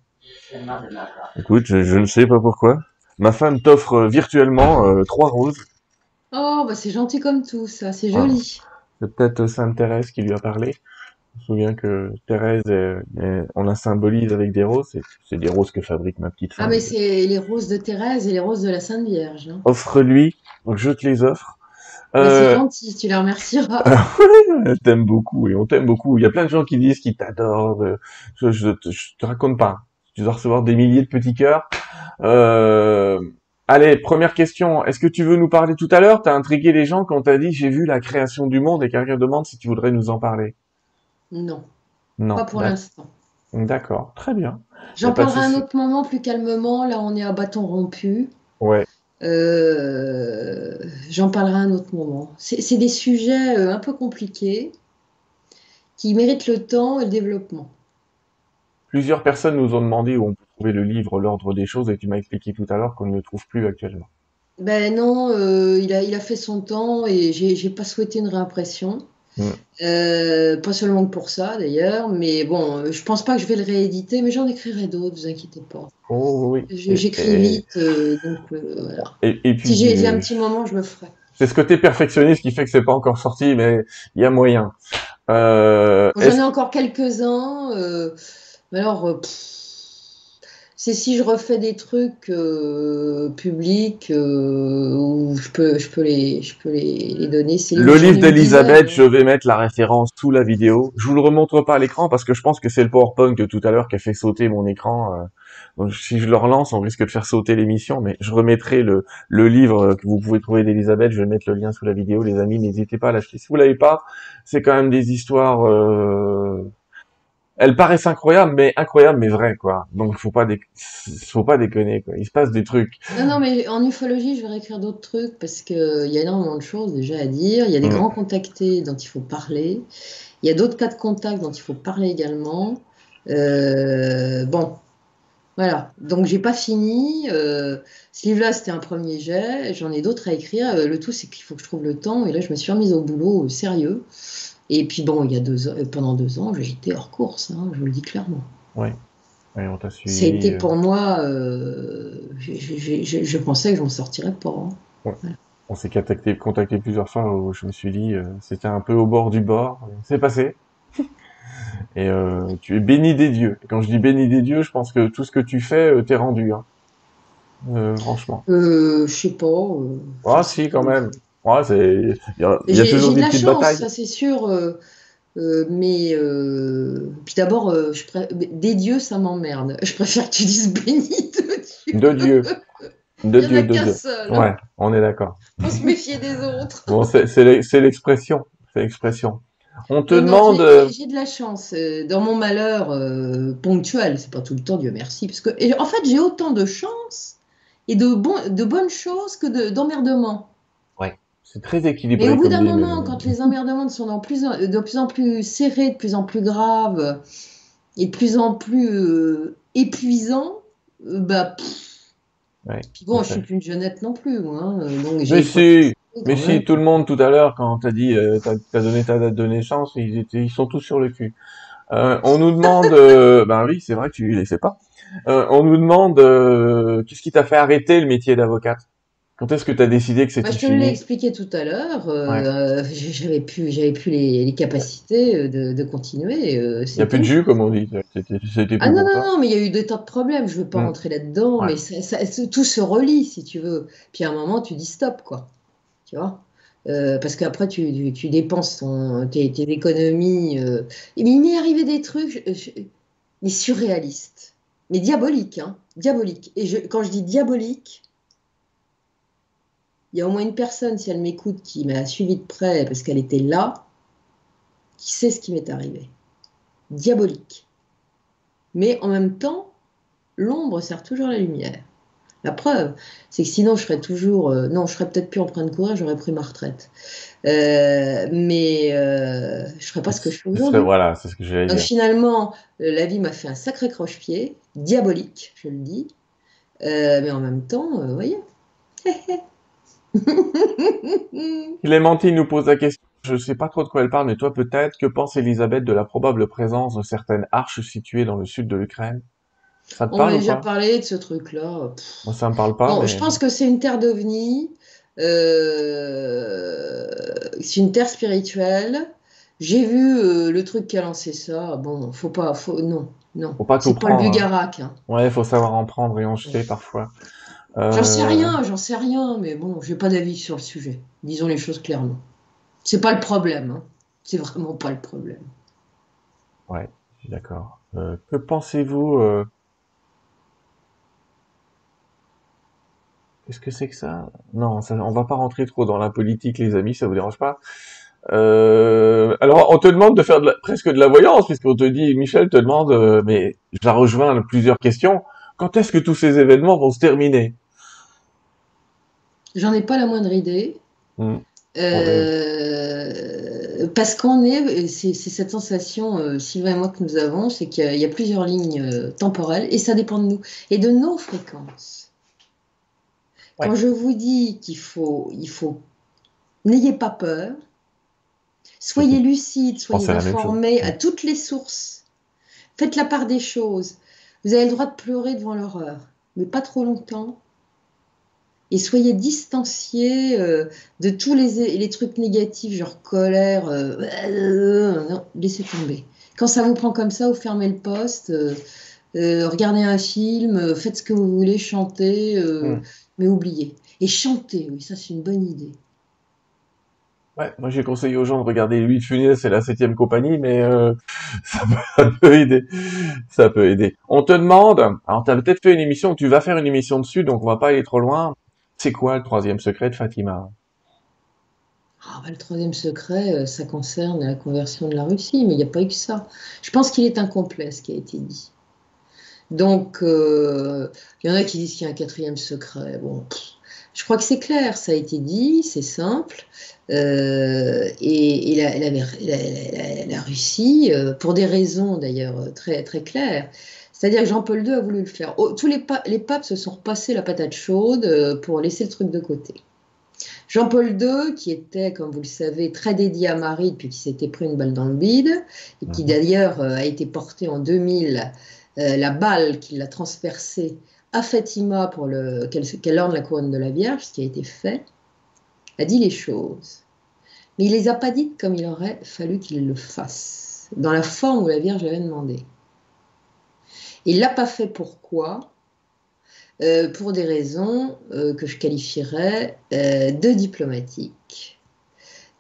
Écoute, je, ne sais pas pourquoi. Ma femme t'offre virtuellement euh, trois roses. Oh, bah c'est gentil comme tout, ça, c'est joli. c'est peut-être Sainte Thérèse qui lui a parlé. Je me souviens que Thérèse, on la symbolise avec des roses. C'est des roses que fabrique ma petite femme. Ah, mais c'est les roses de Thérèse et les roses de la Sainte Vierge. Hein. Offre-lui, donc je te les offre. C'est euh, gentil, tu la remercieras. Elle t'aime beaucoup et on t'aime beaucoup. Il y a plein de gens qui disent qu'ils t'adorent. Je, je, je, te raconte pas tu dois recevoir des milliers de petits cœurs. Euh, allez, première question. Est-ce que tu veux nous parler tout à l'heure? T'as intrigué les gens quand t'as dit j'ai vu la création du monde et quelqu'un demande si tu voudrais nous en parler. Non. Non. Pas pour l'instant. D'accord, très bien. J'en parlerai un autre moment plus calmement. Là, on est à bâton rompu. Ouais. Euh, j'en parlerai un autre moment. C'est des sujets euh, un peu compliqués qui méritent le temps et le développement. Plusieurs personnes nous ont demandé où on peut trouver le livre L'ordre des choses et tu m'as expliqué tout à l'heure qu'on ne le trouve plus actuellement. Ben non, euh, il, a, il a fait son temps et j'ai pas souhaité une réimpression. Mm. pas seulement pour ça d'ailleurs, mais bon, je pense pas que je vais le rééditer, mais j'en écrirai d'autres, vous inquiétez pas. Oh oui. J'écris vite, donc voilà. Et, puis, si j'ai un petit moment, je me ferai. C'est ce côté perfectionniste qui fait que c'est pas encore sorti, mais il y a moyen. Euh, J'en ai encore quelques-uns. Euh, mais alors, euh, c'est si je refais des trucs euh, publics où je peux, je peux les, je peux les, donner. Le livre d'Elisabeth, je vais mettre la référence sous la vidéo. Je vous le remontre pas à l'écran parce que je pense que c'est le PowerPoint de tout à l'heure qui a fait sauter mon écran si je le relance, on risque de faire sauter l'émission, mais je remettrai le, le livre que vous pouvez trouver d'Elisabeth. Je vais mettre le lien sous la vidéo, les amis. N'hésitez pas à l'acheter. Si vous l'avez pas, c'est quand même des histoires. Euh... Elles paraissent incroyables, mais incroyables, mais vraies, quoi. Donc faut pas faut pas déconner, quoi. Il se passe des trucs. Non, non, mais en ufologie, je vais réécrire d'autres trucs parce que il y a énormément de choses déjà à dire. Il y a des mm. grands contactés dont il faut parler. Il y a d'autres cas de contact dont il faut parler également. Euh, bon, voilà, donc j'ai pas fini. Euh, ce livre-là, c'était un premier jet. J'en ai d'autres à écrire. Euh, le tout, c'est qu'il faut que je trouve le temps. Et là, je me suis remise au boulot euh, sérieux. Et puis bon, il y a deux pendant deux ans, j'ai été hors course. Hein, je vous le dis clairement. Oui. on t'a suivi. C'était pour moi. je pensais que j'en sortirais pas. Hein. On s'est contacté, contacté, plusieurs fois où je me suis dit, c'était un peu au bord du bord. C'est passé. Et euh, tu es béni des dieux. quand je dis béni des dieux, je pense que tout ce que tu fais, euh, t'es rendu. Hein. Euh, franchement. Euh, je sais pas. Euh, ah si, quand même. Ouais, c'est. Il y a, y a toujours des petites chance, Ça c'est sûr. mais puis d'abord, des dieux, ça m'emmerde. Je préfère que tu dises béni de Dieu. De Dieu. De Dieu, de Dieu. Seul. Ouais, on est d'accord. Faut se méfier des autres. bon, c'est l'expression. C'est l'expression. On te demande. Euh, j'ai de la chance euh, dans mon malheur euh, ponctuel, c'est pas tout le temps, Dieu merci, parce que en fait j'ai autant de chance et de, bon, de bonnes choses que d'emmerdements. C'est très équilibré. Et au bout d'un moment, quand les emmerdements sont de plus, en, de plus en plus serrés, de plus en plus graves et de plus en plus épuisants, bah. ouais, Puis bon, je suis plus une jeunette non plus, moi. Hein, donc Mais si, mais si tout le monde tout à l'heure, quand t'as dit, euh, t'as as donné ta date de naissance, ils étaient, ils sont tous sur le cul. Euh, on nous demande, euh, ben oui, c'est vrai que tu les sais pas. Euh, on nous demande, euh, qu'est-ce qui t'a fait arrêter le métier d'avocate? Quand est-ce que tu as décidé que c'était bah, Je te l'ai expliqué tout à l'heure. Euh, J'avais plus, j'avais plus les, les capacités de, de continuer. Il n'y a plus de jus, comme on dit. ah non, non, non, mais il y a eu des tas de problèmes. Je veux pas mm. rentrer là-dedans, mais ça, ça, tout se relie, si tu veux. Puis à un moment, tu dis stop, quoi tu vois? Euh, parce qu'après, tu, tu, dépenses tes, économies. Euh, mais il m'est arrivé des trucs, mais surréalistes, mais diaboliques, hein, diaboliques. Et je, quand je dis diabolique, il y a au moins une personne, si elle m'écoute, qui m'a suivi de près parce qu'elle était là, qui sait ce qui m'est arrivé. Diabolique. Mais en même temps, l'ombre sert toujours la lumière. La preuve, c'est que sinon je serais toujours. Euh, non, je serais peut-être plus en train de courir, j'aurais pris ma retraite. Euh, mais euh, je ne ferais pas ce que je fais aujourd'hui. Voilà, c'est ce que j'allais dire. Donc finalement, la vie m'a fait un sacré croche-pied, diabolique, je le dis. mais en même temps, vous voyez. Clémentine nous pose la question. Je ne sais pas trop de quoi elle parle, mais toi peut-être. Que pense Elisabeth de la probable présence de certaines arches situées dans le sud de l'Ukraine? On a déjà parlé de ce truc-là. Moi, ça me parle pas. Je pense que c'est une terre d'ovni. Euh, c'est une terre spirituelle. J'ai vu euh, le truc qui a lancé ça. Bon, faut pas, faut non, non. Faut pas tout prendre. C'est pas le Bugarak. Hein. Ouais, faut savoir en prendre et en jeter parfois. J'en sais euh, rien, j'en sais rien, mais bon, j'ai pas d'avis sur le sujet. Disons les choses clairement. C'est pas le problème. Hein. C'est vraiment pas le problème. Ouais, d'accord. que pensez-vous Qu'est-ce que c'est que ça? Non, ça, on va pas rentrer trop dans la politique, les amis, ça vous dérange pas? Euh, alors, on te demande de faire presque de la voyance, puisqu'on te dit, Michel te demande, euh, mais j'ai rejoint plusieurs questions, quand est-ce que tous ces événements vont se terminer? J'en ai pas la moindre idée. Hmm. Euh, parce qu'on est, c'est cette sensation, Sylvain et moi, que nous avons, c'est qu'il y, a plusieurs lignes temporelles, et ça dépend de nous, et de nos fréquences. Quand je vous dis qu'il faut, il faut, n'ayez pas peur, Soyez lucide, soyez informés à toutes les sources. Faites la part des choses. Vous avez le droit de pleurer devant l'horreur, mais pas trop longtemps. Et soyez distanciés euh, de tous les, les, trucs négatifs, genre colère. Euh, non, laissez tomber. Quand ça vous prend comme ça, vous fermez le poste, euh, regardez un film, faites ce que vous voulez, chantez, hmm. mais oubliez. Et chantez, oui, ça c'est une bonne idée. Ouais, moi j'ai conseillé aux gens de regarder Louis de Funès et la septième compagnie, mais euh, ça, peut, aider. Ça peut aider. On te demande, alors tu as peut-être fait une émission, tu vas faire une émission dessus, donc on va pas aller trop loin. C'est quoi le troisième secret de Fatima? Ah, bah, Le troisième secret, euh, ça concerne la conversion de la Russie, mais il n'y a pas eu que ça. Je pense qu'il est incomplet ce qui a été dit. Donc, euh, il y en a qui disent qu'il y a un quatrième secret. Bon, je crois que c'est clair, ça a été dit, c'est simple. Euh, et, la, Russie, euh, pour des raisons d'ailleurs très, très claires, c'est-à-dire que Jean-Paul II a voulu le faire. Oh, tous les, les, papes se sont repassés la patate chaude euh, pour laisser le truc de côté. Jean-Paul II, qui était, comme vous le savez, très dédié à Marie depuis qu'il s'était pris une balle dans le bide, et qui mhm. d'ailleurs a été porté en 2000, la balle qui l'a transpercée à Fatima pour qu'elle orne la couronne de la Vierge, ce qui a été fait, a dit les choses. Mais il les a pas dites comme il aurait fallu qu'il le fasse, dans la forme où la Vierge l'avait demandé. Il l'a pas fait pourquoi euh, Pour des raisons euh, que je qualifierais euh, de diplomatiques.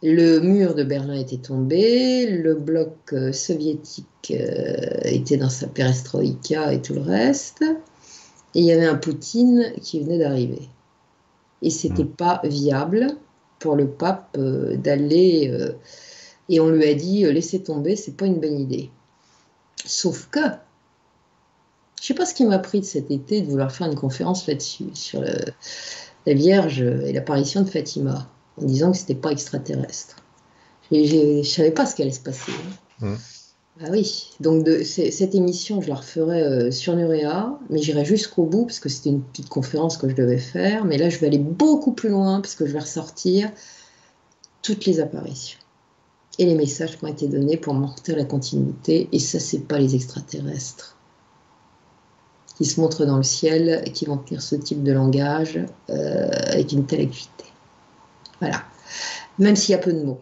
Le mur de Berlin était tombé, le bloc soviétique était dans sa perestroïka et tout le reste, et il y avait un Poutine qui venait d'arriver. Et c'était hmm. pas viable pour le pape d'aller. Et on lui a dit laissez tomber, c'est pas une bonne idée. Sauf que, sais pas ce qui m'a pris de cet été de vouloir faire une conférence là-dessus, sur la Vierge et l'apparition de Fatima, en disant que c'était pas extraterrestre. Je savais pas ce qui allait se passer. Hein. Ah oui, donc de, cette émission, je la referai euh, sur Nurea, mais j'irai jusqu'au bout parce que c'était une petite conférence que je devais faire. Mais là, je vais aller beaucoup plus loin parce que je vais ressortir toutes les apparitions et les messages qui ont été donnés pour montrer la continuité. Et ça, c'est pas les extraterrestres qui se montrent dans le ciel et qui vont tenir ce type de langage euh, avec une telle acuité. Voilà. Même s'il y a peu de mots.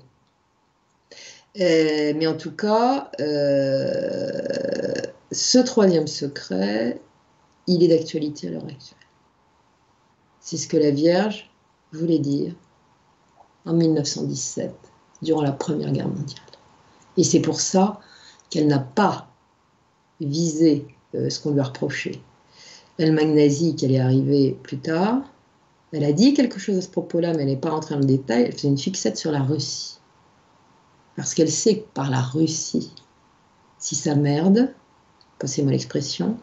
Euh, mais en tout cas, euh, ce troisième secret, il est d'actualité à l'heure actuelle. C'est ce que la Vierge voulait dire en 1917, durant la Première Guerre mondiale. Et c'est pour ça qu'elle n'a pas visé ce qu'on lui a reproché. Nazie, qu'elle est arrivée plus tard, elle a dit quelque chose à ce propos-là, mais elle n'est pas rentrée dans le détail, elle faisait une fixette sur la Russie parce qu'elle sait que par la Russie, si ça merde, passez-moi l'expression,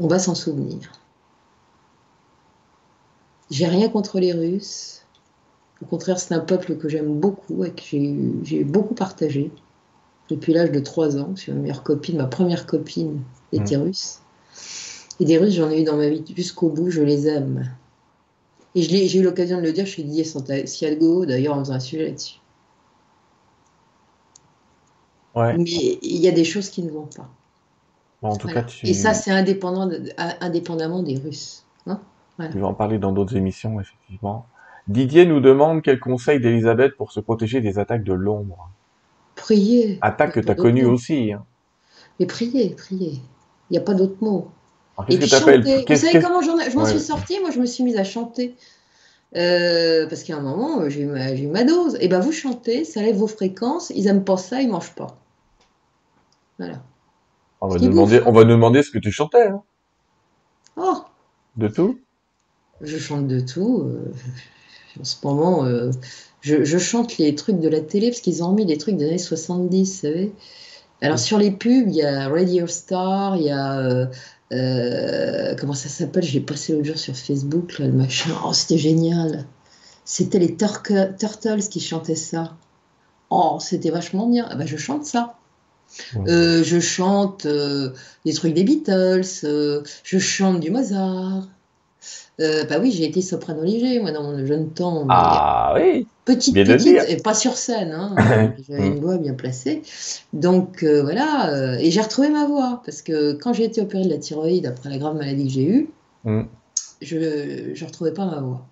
on va s'en souvenir. J'ai rien contre les Russes. Au contraire, c'est un peuple que j'aime beaucoup et que j'ai beaucoup partagé depuis l'âge de 3 ans. ma meilleure copine, ma première copine était mmh. russe. Et des Russes, j'en ai eu dans ma vie jusqu'au bout, je les aime. Et j'ai eu l'occasion de le dire chez Didier Santiago, d'ailleurs, en faisant un sujet là-dessus. Mais il y a des choses qui ne vont pas. en tout cas, Et ça, c'est indépendant indépendamment des Russes. Hein Je vais en parler dans d'autres émissions, effectivement. Didier nous demande quel conseil d'Elisabeth pour se protéger des attaques de l'ombre. Prier. Attaque que tu as connues aussi. Hein. Mais prier, prier. Il n'y a pas d'autre mot. Et puis chanter. Vous savez comment je m'en suis sortie Moi, je me suis mise à chanter. Euh, parce qu'à un moment, j'ai eu, ma dose. Et ben vous chantez, ça lève vos fréquences. Ils aiment pas ça, ils mangent pas. On va, demander, on va demander ce que tu chantais. Hein. Oh De tout Je chante de tout. Euh, en ce moment, euh, je, chante les trucs de la télé parce qu'ils ont mis des trucs des années 70, vous savez. Alors sur les pubs, il y a Radio Star, il y a. Euh, comment ça s'appelle? Je l'ai passé l'autre jour sur Facebook, le machin. Oh, c'était génial. C'était les Turtles qui chantaient ça. Oh, c'était vachement bien. Ah bah, je chante ça. Euh, je chante euh, des trucs des Beatles, euh, je chante du Mozart. Euh, bah oui, j'ai été soprano léger, moi, dans mon jeune temps. Ah oui Petite, petite, et pas sur scène. Hein. J'avais une voix bien placée. Donc, euh, voilà. Euh, et j'ai retrouvé ma voix. Parce que quand j'ai été opérée de la thyroïde, après la grave maladie que j'ai eue, mm. je ne retrouvais pas ma voix.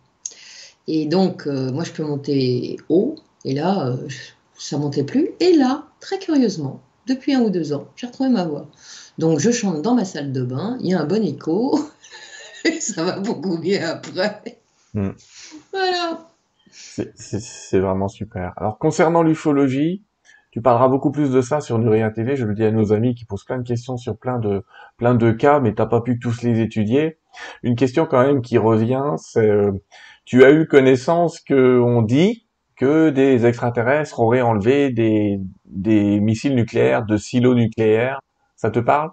Et donc, moi, je peux monter haut. Et là, ça montait plus. Et là, très curieusement, depuis un ou deux ans, j'ai retrouvé ma voix. Donc, je chante dans ma salle de bain. Il y a un bon écho. ça va beaucoup mieux après. Hmm. Voilà. C'est vraiment super. Alors concernant l'ufologie, tu parleras beaucoup plus de ça sur Nuria TV. Je le dis à nos amis qui posent plein de questions sur plein de plein de cas, mais t'as pas pu tous les étudier. Une question quand même qui revient, c'est euh, tu as eu connaissance que on dit que des extraterrestres auraient enlevé des des missiles nucléaires de silos nucléaires. Ça te parle?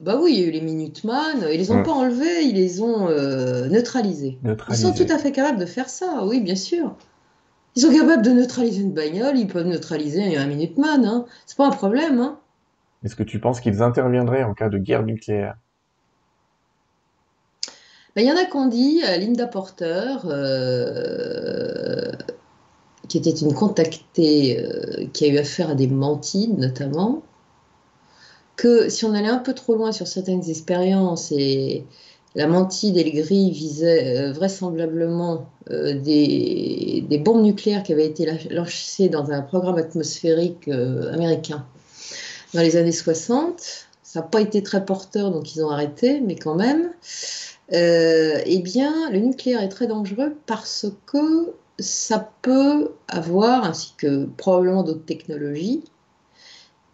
Bah oui, il y a eu les Minuteman, ils les ont pas enlevés, ils les ont euh, neutralisés. Ils sont tout à fait capables de faire ça, oui, bien sûr. Ils sont capables de neutraliser une bagnole, ils peuvent neutraliser un Minuteman, hein. c'est pas un problème. Hein. Est-ce que tu penses qu'ils interviendraient en cas de guerre nucléaire? Bah, Il y en a qu'on dit, euh, Linda Porter, euh, qui était une contactée qui a eu affaire à des mantides notamment, que si on allait un peu trop loin sur certaines expériences et la mantide et le gris visaient euh, vraisemblablement euh, des, bombes nucléaires qui avaient été lancées dans un programme atmosphérique euh, américain dans les années 60. Ça n'a pas été très porteur, donc ils ont arrêté, mais quand même. eh bien, le nucléaire est très dangereux parce que ça peut avoir, ainsi que probablement d'autres technologies,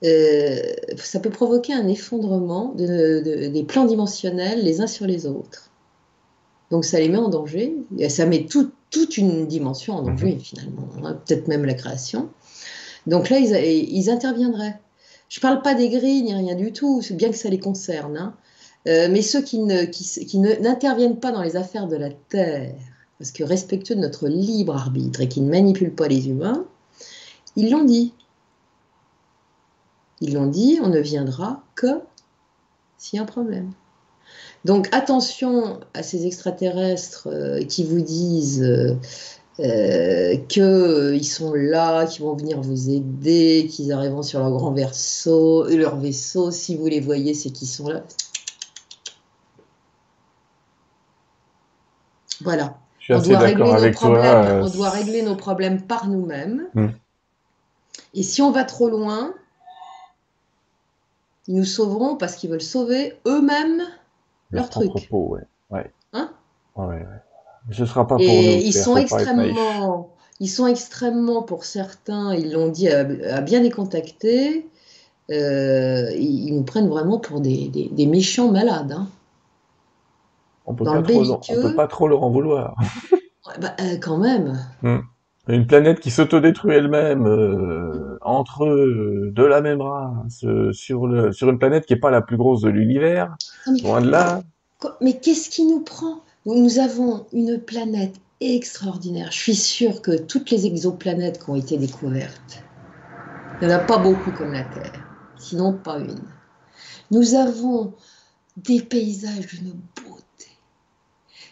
euh, ça peut provoquer un effondrement des plans dimensionnels les uns sur les autres. Donc ça les met en danger, et ça met toute une dimension en danger mhm. finalement, hein, peut-être même la création. Donc là, ils, interviendraient. Je ne parle pas des grilles ni rien du tout, bien que ça les concerne. Hein. Euh, mais ceux qui, n'interviennent pas dans les affaires de la Terre, parce que respectueux de notre libre arbitre et qui ne manipulent pas les humains, ils l'ont dit. Ils l'ont dit, on ne viendra que s'il y a un problème. Donc attention à ces extraterrestres euh, qui vous disent euh, euh, qu'ils sont là, qu'ils vont venir vous aider, qu'ils arriveront sur leur grand vaisseau, leur vaisseau, si vous les voyez, c'est qu'ils sont là. Voilà. on doit, régler nos problèmes, on doit régler nos problèmes par nous-mêmes. Hmm. Et si on va trop loin, ils nous sauveront parce qu'ils veulent sauver eux-mêmes leur, truc. ouais. Ouais. Hein ouais, ouais. Ce sera pas pour nous. Ils sont extrêmement, ils sont extrêmement, pour certains, ils l'ont dit à, bien les contacter, euh, ils, nous prennent vraiment pour des, des, méchants malades. Hein. On peut, pas trop, on peut pas trop leur en vouloir. bah, euh, quand même. Hmm. Une planète qui s'autodétruit elle-même euh, entre eux, de la même race, sur, le, sur une planète qui n'est pas la plus grosse de l'univers, loin de là. Mais qu'est-ce qui nous prend? Nous avons une planète extraordinaire. Je suis sûre que toutes les exoplanètes qui ont été découvertes, il n'y en a pas beaucoup comme la Terre, sinon pas une. Nous avons des paysages d'une beauté.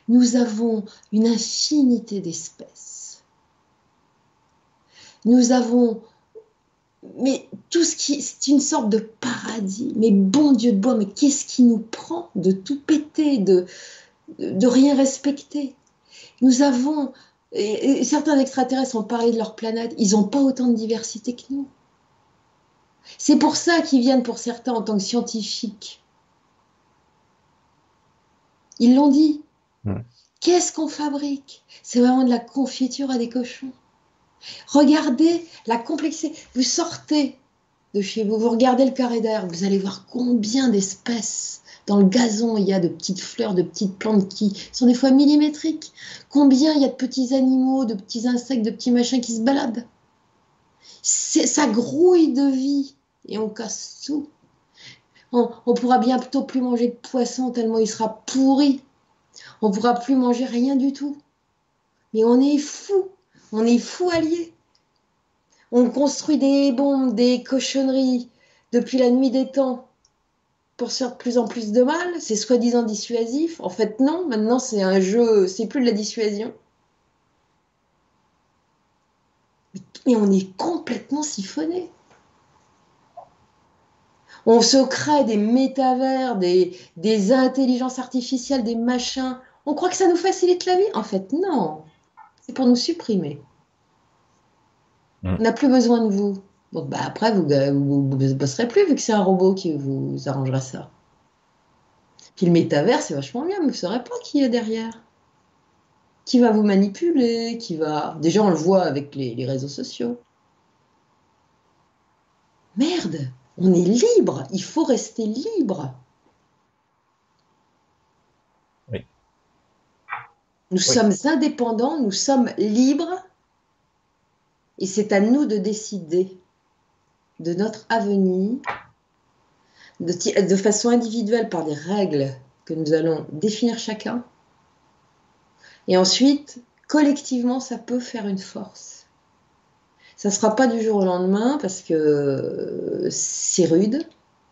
Nous avons une infinité d'espèces nous avons mais tout ce qui c'est une sorte de paradis. Mais bon Dieu de bois, mais qu'est-ce qui nous prend de tout péter, de, de rien respecter? Nous avons certains extraterrestres ont parlé de leur planète, ils n'ont pas autant de diversité que nous. C'est pour ça qu'ils viennent pour certains en tant que scientifiques. Ils l'ont dit. Qu'est-ce qu'on fabrique? C'est vraiment de la confiture à des cochons. Regardez la complexité. Vous sortez de chez vous, vous regardez le carré d'air, vous allez voir combien d'espèces dans le gazon il y a de petites fleurs, de petites plantes qui sont des fois millimétriques. Combien il y a de petits animaux, de petits insectes, de petits machins qui se baladent. Ça grouille de vie et on casse tout. On, on pourra bientôt plus manger de poisson tellement il sera pourri. On pourra plus manger rien du tout. Mais on est fou on est fou alliés. On construit des bombes, des cochonneries depuis la nuit des temps. pour se faire de plus en plus de mal C'est soi-disant dissuasif En fait, non. Maintenant, c'est un jeu, c'est plus de la dissuasion. Mais on est complètement siphonné. On se crée des métavers, des, des intelligences artificielles, des machins. On croit que ça nous facilite la vie En fait, non. C'est pour nous supprimer. Mm. On n'a plus besoin de vous. Bon, bah après, vous ne bosserez plus vu que c'est un robot qui vous arrangera ça. Puis le métavers, c'est vachement bien, mais vous ne saurez pas qui est derrière. Qui va vous manipuler, qui va... Déjà, on le voit avec les, réseaux sociaux. Merde, on est libre, il faut rester libre. Nous sommes indépendants, nous sommes libres, et c'est à nous de décider de notre avenir de, façon individuelle par des règles que nous allons définir chacun. Et ensuite, collectivement, ça peut faire une force. Ça ne sera pas du jour au lendemain parce que c'est rude,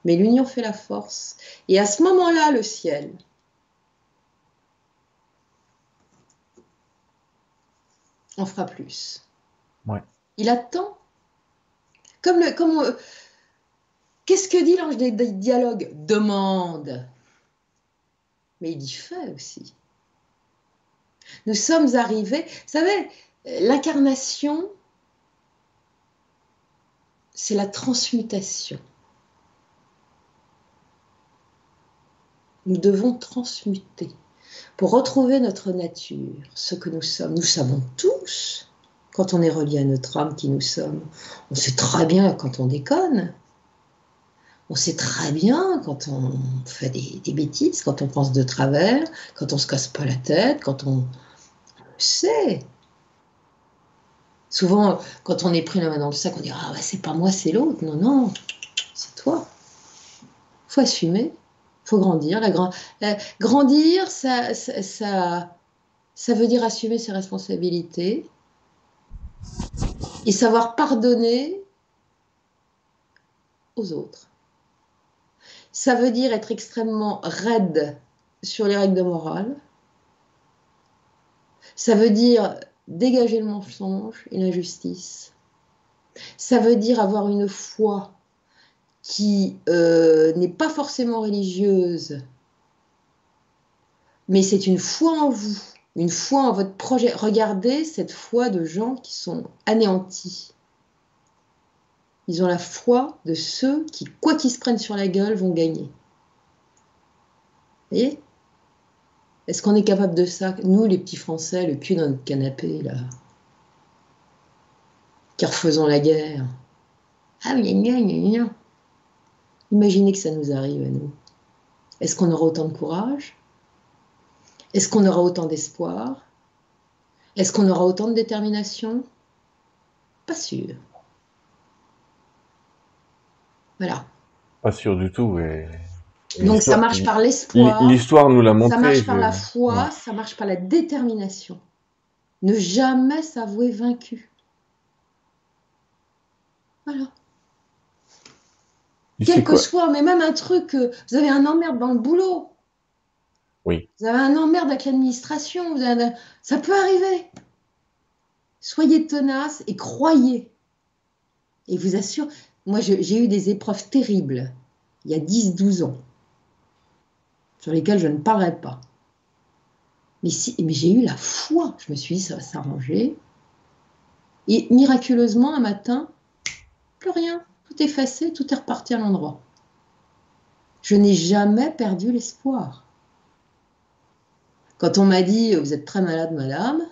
mais l'union fait la force. Et à ce moment-là, le ciel, en fera plus. Il attend comme le, comme, euh, qu'est-ce que dit l'ange des, dialogues? Demande. Mais il dit fait aussi. Nous sommes arrivés, vous savez, l'incarnation, c'est la transmutation. Nous devons transmuter pour retrouver notre nature, ce que nous sommes. Nous savons tous quand on est relié à notre âme qui nous sommes. On sait très bien quand on déconne. On sait très bien quand on fait des, bêtises, quand on pense de travers, quand on se casse pas la tête, quand on, sait. Souvent, quand on est pris la main dans le sac, on dit Ah, c'est pas moi, c'est l'autre. Non, non, c'est toi. faut assumer, faut grandir. La grandir, ça, ça, ça veut dire assumer ses responsabilités, et savoir pardonner aux autres. Ça veut dire être extrêmement raide sur les règles de morale. Ça veut dire dégager le mensonge et l'injustice. Ça veut dire avoir une foi qui euh, n'est pas forcément religieuse, mais c'est une foi en vous une foi en votre projet. Regardez cette foi de gens qui sont anéantis. Ils ont la foi de ceux qui, quoi qu'ils se prennent sur la gueule, vont gagner. Vous voyez Est-ce qu'on est capable de ça? Nous, les petits Français, le cul dans notre canapé, là, qui refaisons la guerre. Ah, gna, gna, gna, Imaginez que ça nous arrive à nous. Est-ce qu'on aura autant de courage? Est-ce qu'on aura autant d'espoir? Est-ce qu'on aura autant de détermination? Pas sûr. Voilà. Pas sûr du tout. Donc ça marche par l'espoir. L'histoire nous l'a montré. Ça marche par la foi, ça marche par la détermination. Ne jamais s'avouer vaincu. Voilà. Quel que soit, mais même un truc, vous avez un emmerde dans le boulot, oui. Vous avez un emmerde avec l'administration, ça peut arriver. Soyez tenace et croyez. Et vous assure, moi j'ai eu des épreuves terribles il y a 10-12 ans, sur lesquelles je ne parlerai pas. Mais, si, mais j'ai eu la foi, je me suis dit ça va s'arranger. Et miraculeusement, un matin, plus rien, tout effacé, tout est reparti à l'endroit. Je n'ai jamais perdu l'espoir. Quand on m'a dit vous êtes très malade, madame,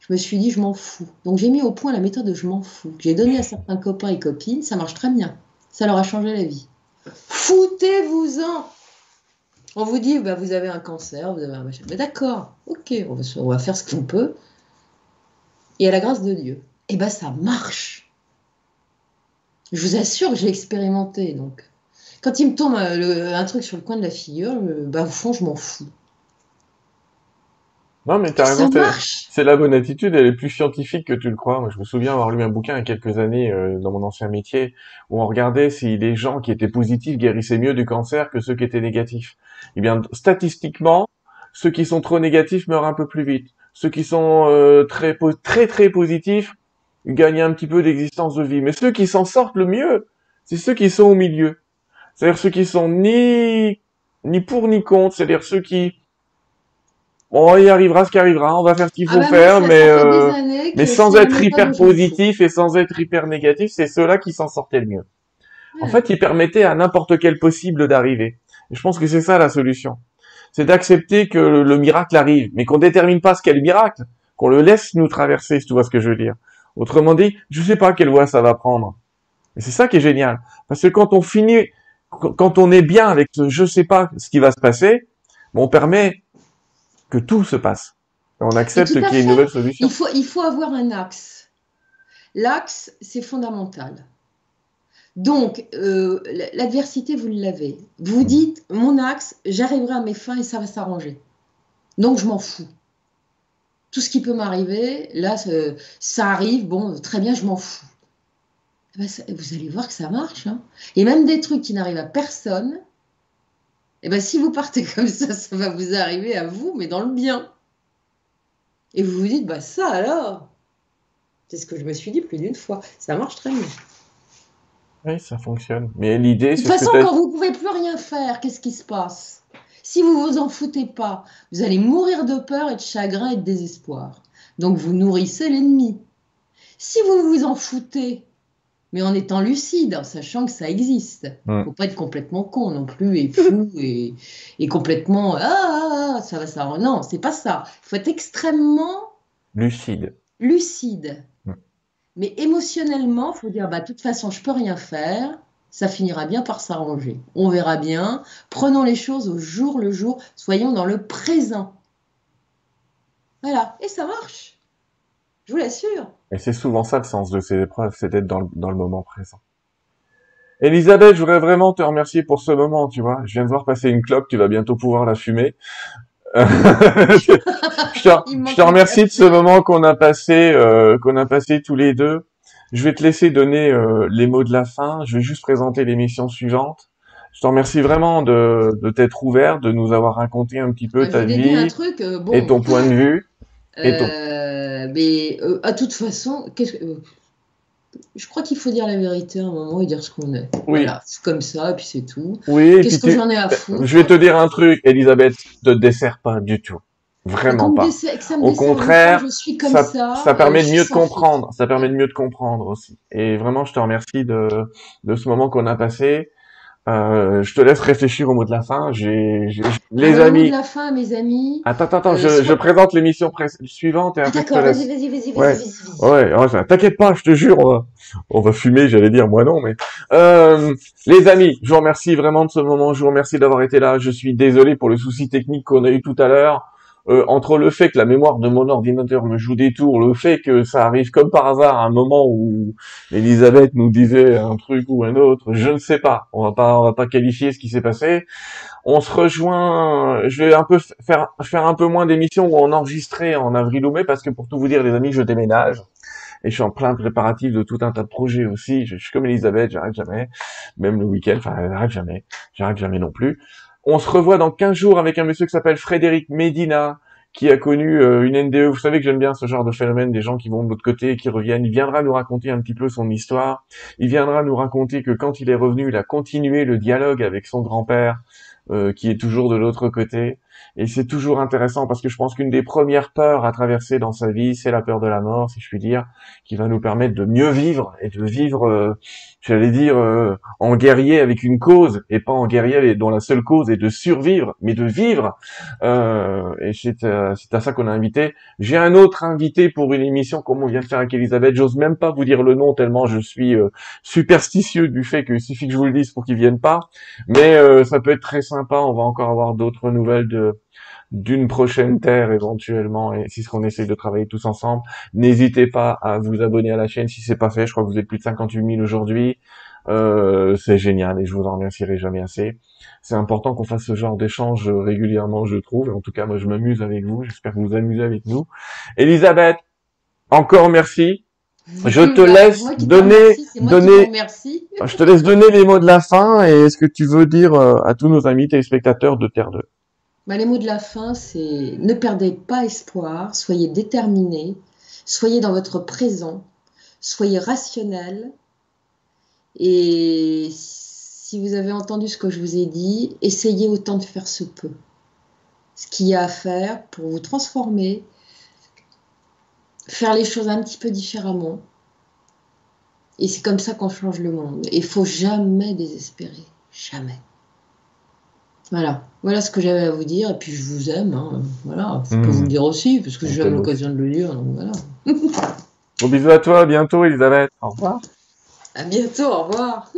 je me suis dit je m'en fous. Donc j'ai mis au point la méthode de je m'en fous. J'ai donné à certains copains et copines, ça marche très bien. Ça leur a changé la vie. Foutez-vous-en On vous dit bah, vous avez un cancer, vous avez un machin. Mais d'accord, ok, on va, faire ce qu'on peut. Et à la grâce de Dieu, eh ben ça marche. Je vous assure que j'ai expérimenté. Donc, quand il me tombe euh, un truc sur le coin de la figure, bah, au fond, je m'en fous. Non, mais t'as raison, c'est la bonne attitude, elle est plus scientifique que tu le crois. Moi, je me souviens avoir lu un bouquin il y a quelques années euh, dans mon ancien métier où on regardait si les gens qui étaient positifs guérissaient mieux du cancer que ceux qui étaient négatifs. Eh bien, statistiquement, ceux qui sont trop négatifs meurent un peu plus vite. Ceux qui sont euh, très très très positifs gagnent un petit peu d'existence de vie. Mais ceux qui s'en sortent le mieux, c'est ceux qui sont au milieu. C'est-à-dire ceux qui sont ni ni pour ni contre, c'est-à-dire ceux qui bon, il arrivera ce qui arrivera, on va faire ce qu'il ah faut bah, faire, mais euh, mais sans être hyper positif et sans être hyper négatif, c'est ceux-là qui s'en sortaient le mieux. En fait, ils permettaient à n'importe quel possible d'arriver. Je pense que c'est ça la solution. C'est d'accepter que le miracle arrive, mais qu'on détermine pas ce qu'est le miracle, qu'on le laisse nous traverser, si tu vois ce que je veux dire. Autrement dit, je sais pas quelle voie ça va prendre. Et c'est ça qui est génial. Parce que quand on finit, quand on est bien avec ce je sais pas ce qui va se passer, on permet que tout se passe. on accepte qu'il y ait une nouvelle solution. Il faut, il faut avoir un axe. L'axe, c'est fondamental. Donc, euh, l'adversité, vous l'avez. Vous dites, mon axe, j'arriverai à mes fins et ça va s'arranger. Donc, je m'en fous. Tout ce qui peut m'arriver, là, ça arrive, bon, très bien, je m'en fous. Eh ben, vous allez voir que ça marche. Hein. Et même des trucs qui n'arrivent à personne, eh ben, si vous partez comme ça, ça va vous arriver à vous, mais dans le bien. Et vous vous dites, bah ça alors, c'est ce que je me suis dit plus d'une fois, ça marche très bien. Oui, ça fonctionne. Mais l'idée, c'est. De toute façon, quand vous ne pouvez plus rien faire, qu'est-ce qui se passe? Si vous vous en foutez pas, vous allez mourir de peur et de chagrin et de désespoir. Donc vous nourrissez l'ennemi. Si vous vous en foutez, mais en étant lucide, en sachant que ça existe. Il ne faut pas être complètement con non plus et fou et, complètement ah, ah, ah, ça va ça. Non, c'est pas ça. Il faut être extrêmement lucide. Lucide. Mais émotionnellement, il faut dire bah de toute façon, je peux rien faire. Ça finira bien par s'arranger. On verra bien. Prenons les choses au jour le jour. Soyons dans le présent. Voilà. Et ça marche. Je vous l'assure. Et c'est souvent ça le sens de ces épreuves, c'est d'être dans le, dans le moment présent. Elisabeth, je voudrais vraiment te remercier pour ce moment, tu vois. Je viens de voir passer une clope, tu vas bientôt pouvoir la fumer. je, te, remercie de ce moment qu'on a passé, euh, qu'on a passé tous les deux. Je vais te laisser donner euh, les mots de la fin. Je vais juste présenter l'émission suivante. Je te remercie vraiment de, de t'être ouvert, de nous avoir raconté un petit peu ta vie euh, et ton point de vue. Et ton... mais à toute façon, qu'est-ce que je crois qu'il faut dire la vérité à un moment et dire ce qu'on est. Oui. Voilà, c'est comme ça, et puis c'est tout. Oui, Qu'est-ce que j'en ai à foutre? Je vais te dire un truc, Elisabeth, te dessert pas du tout. Vraiment pas. Au contraire, ça, ça, permet de mieux te comprendre. Ça permet de mieux te comprendre aussi. Et vraiment, je te remercie de, de ce moment qu'on a passé. Euh, je te laisse réfléchir au mot de la fin. J'ai, les amis. Le mot de la fin, mes amis. Attends, attends, attends. Euh, je, je, présente l'émission suivante et après. D'accord, vas-y, vas-y, vas-y, ouais. vas-y. Ouais, t'inquiète pas, je te jure, on va, on va fumer. J'allais dire moi non, mais euh, les amis, je vous remercie vraiment de ce moment. Je vous remercie d'avoir été là. Je suis désolé pour le souci technique qu'on a eu tout à l'heure. Euh, entre le fait que la mémoire de mon ordinateur me joue des tours, le fait que ça arrive comme par hasard à un moment où Elisabeth nous disait un truc ou un autre, je ne sais pas. On va pas, on va pas qualifier ce qui s'est passé. On se rejoint. Je vais un peu faire faire un peu moins d'émissions où on enregistrait en avril ou mai parce que pour tout vous dire, les amis, je déménage et je suis en plein préparatif de tout un tas de projets aussi. Je, suis comme Elisabeth, j'arrête jamais, même le week-end, enfin j'arrête jamais, j'arrête jamais non plus. On se revoit dans 15 jours avec un monsieur qui s'appelle Frédéric Medina, qui a connu euh, une NDE. Vous savez que j'aime bien ce genre de phénomène, des gens qui vont de l'autre côté et qui reviennent. Il viendra nous raconter un petit peu son histoire. Il viendra nous raconter que quand il est revenu, il a continué le dialogue avec son grand-père, euh, qui est toujours de l'autre côté. Et c'est toujours intéressant parce que je pense qu'une des premières peurs à traverser dans sa vie, c'est la peur de la mort, si je puis dire, qui va nous permettre de mieux vivre et de vivre, euh, j'allais dire, euh, en guerrier avec une cause et pas en guerrier dont la seule cause est de survivre, mais de vivre. Euh, et c'est à, à ça qu'on a invité. J'ai un autre invité pour une émission comme on vient de faire avec Elisabeth. J'ose même pas vous dire le nom tellement je suis superstitieux du fait qu'il suffit que je vous le dise pour qu'il vienne pas. Mais ça peut être très sympa. On va encore avoir d'autres nouvelles de d'une prochaine terre éventuellement et c'est ce qu'on essaye de travailler tous ensemble. N'hésitez pas à vous abonner à la chaîne si c'est pas fait. Je crois que vous êtes plus de 58 000 aujourd'hui. Euh, c'est génial et je vous en remercierai jamais assez. C'est important qu'on fasse ce genre d'échange régulièrement, je trouve. En tout cas, moi, je m'amuse avec vous. J'espère que vous vous amusez avec nous. Elisabeth, encore merci. Je te laisse donner, donner, je te laisse donner les mots de la fin et est-ce que tu veux dire euh, à tous nos amis téléspectateurs de Terre 2 bah, Les mots de la fin, c'est ne perdez pas espoir, soyez déterminés, soyez dans votre présent, soyez rationnel et si vous avez entendu ce que je vous ai dit, essayez autant de faire ce peu. Ce qu'il y a à faire pour vous transformer, faire les choses un petit peu différemment. Et c'est comme ça qu'on change le monde. Il faut jamais désespérer. Jamais. Voilà. Voilà ce que j'avais à vous dire. Et puis je vous aime. Hein. Voilà. Je peux vous le dire aussi, parce que j'ai l'occasion de le dire. Donc voilà. Bon bisous à toi. À bientôt, Elisabeth. Au revoir. À bientôt. Au revoir.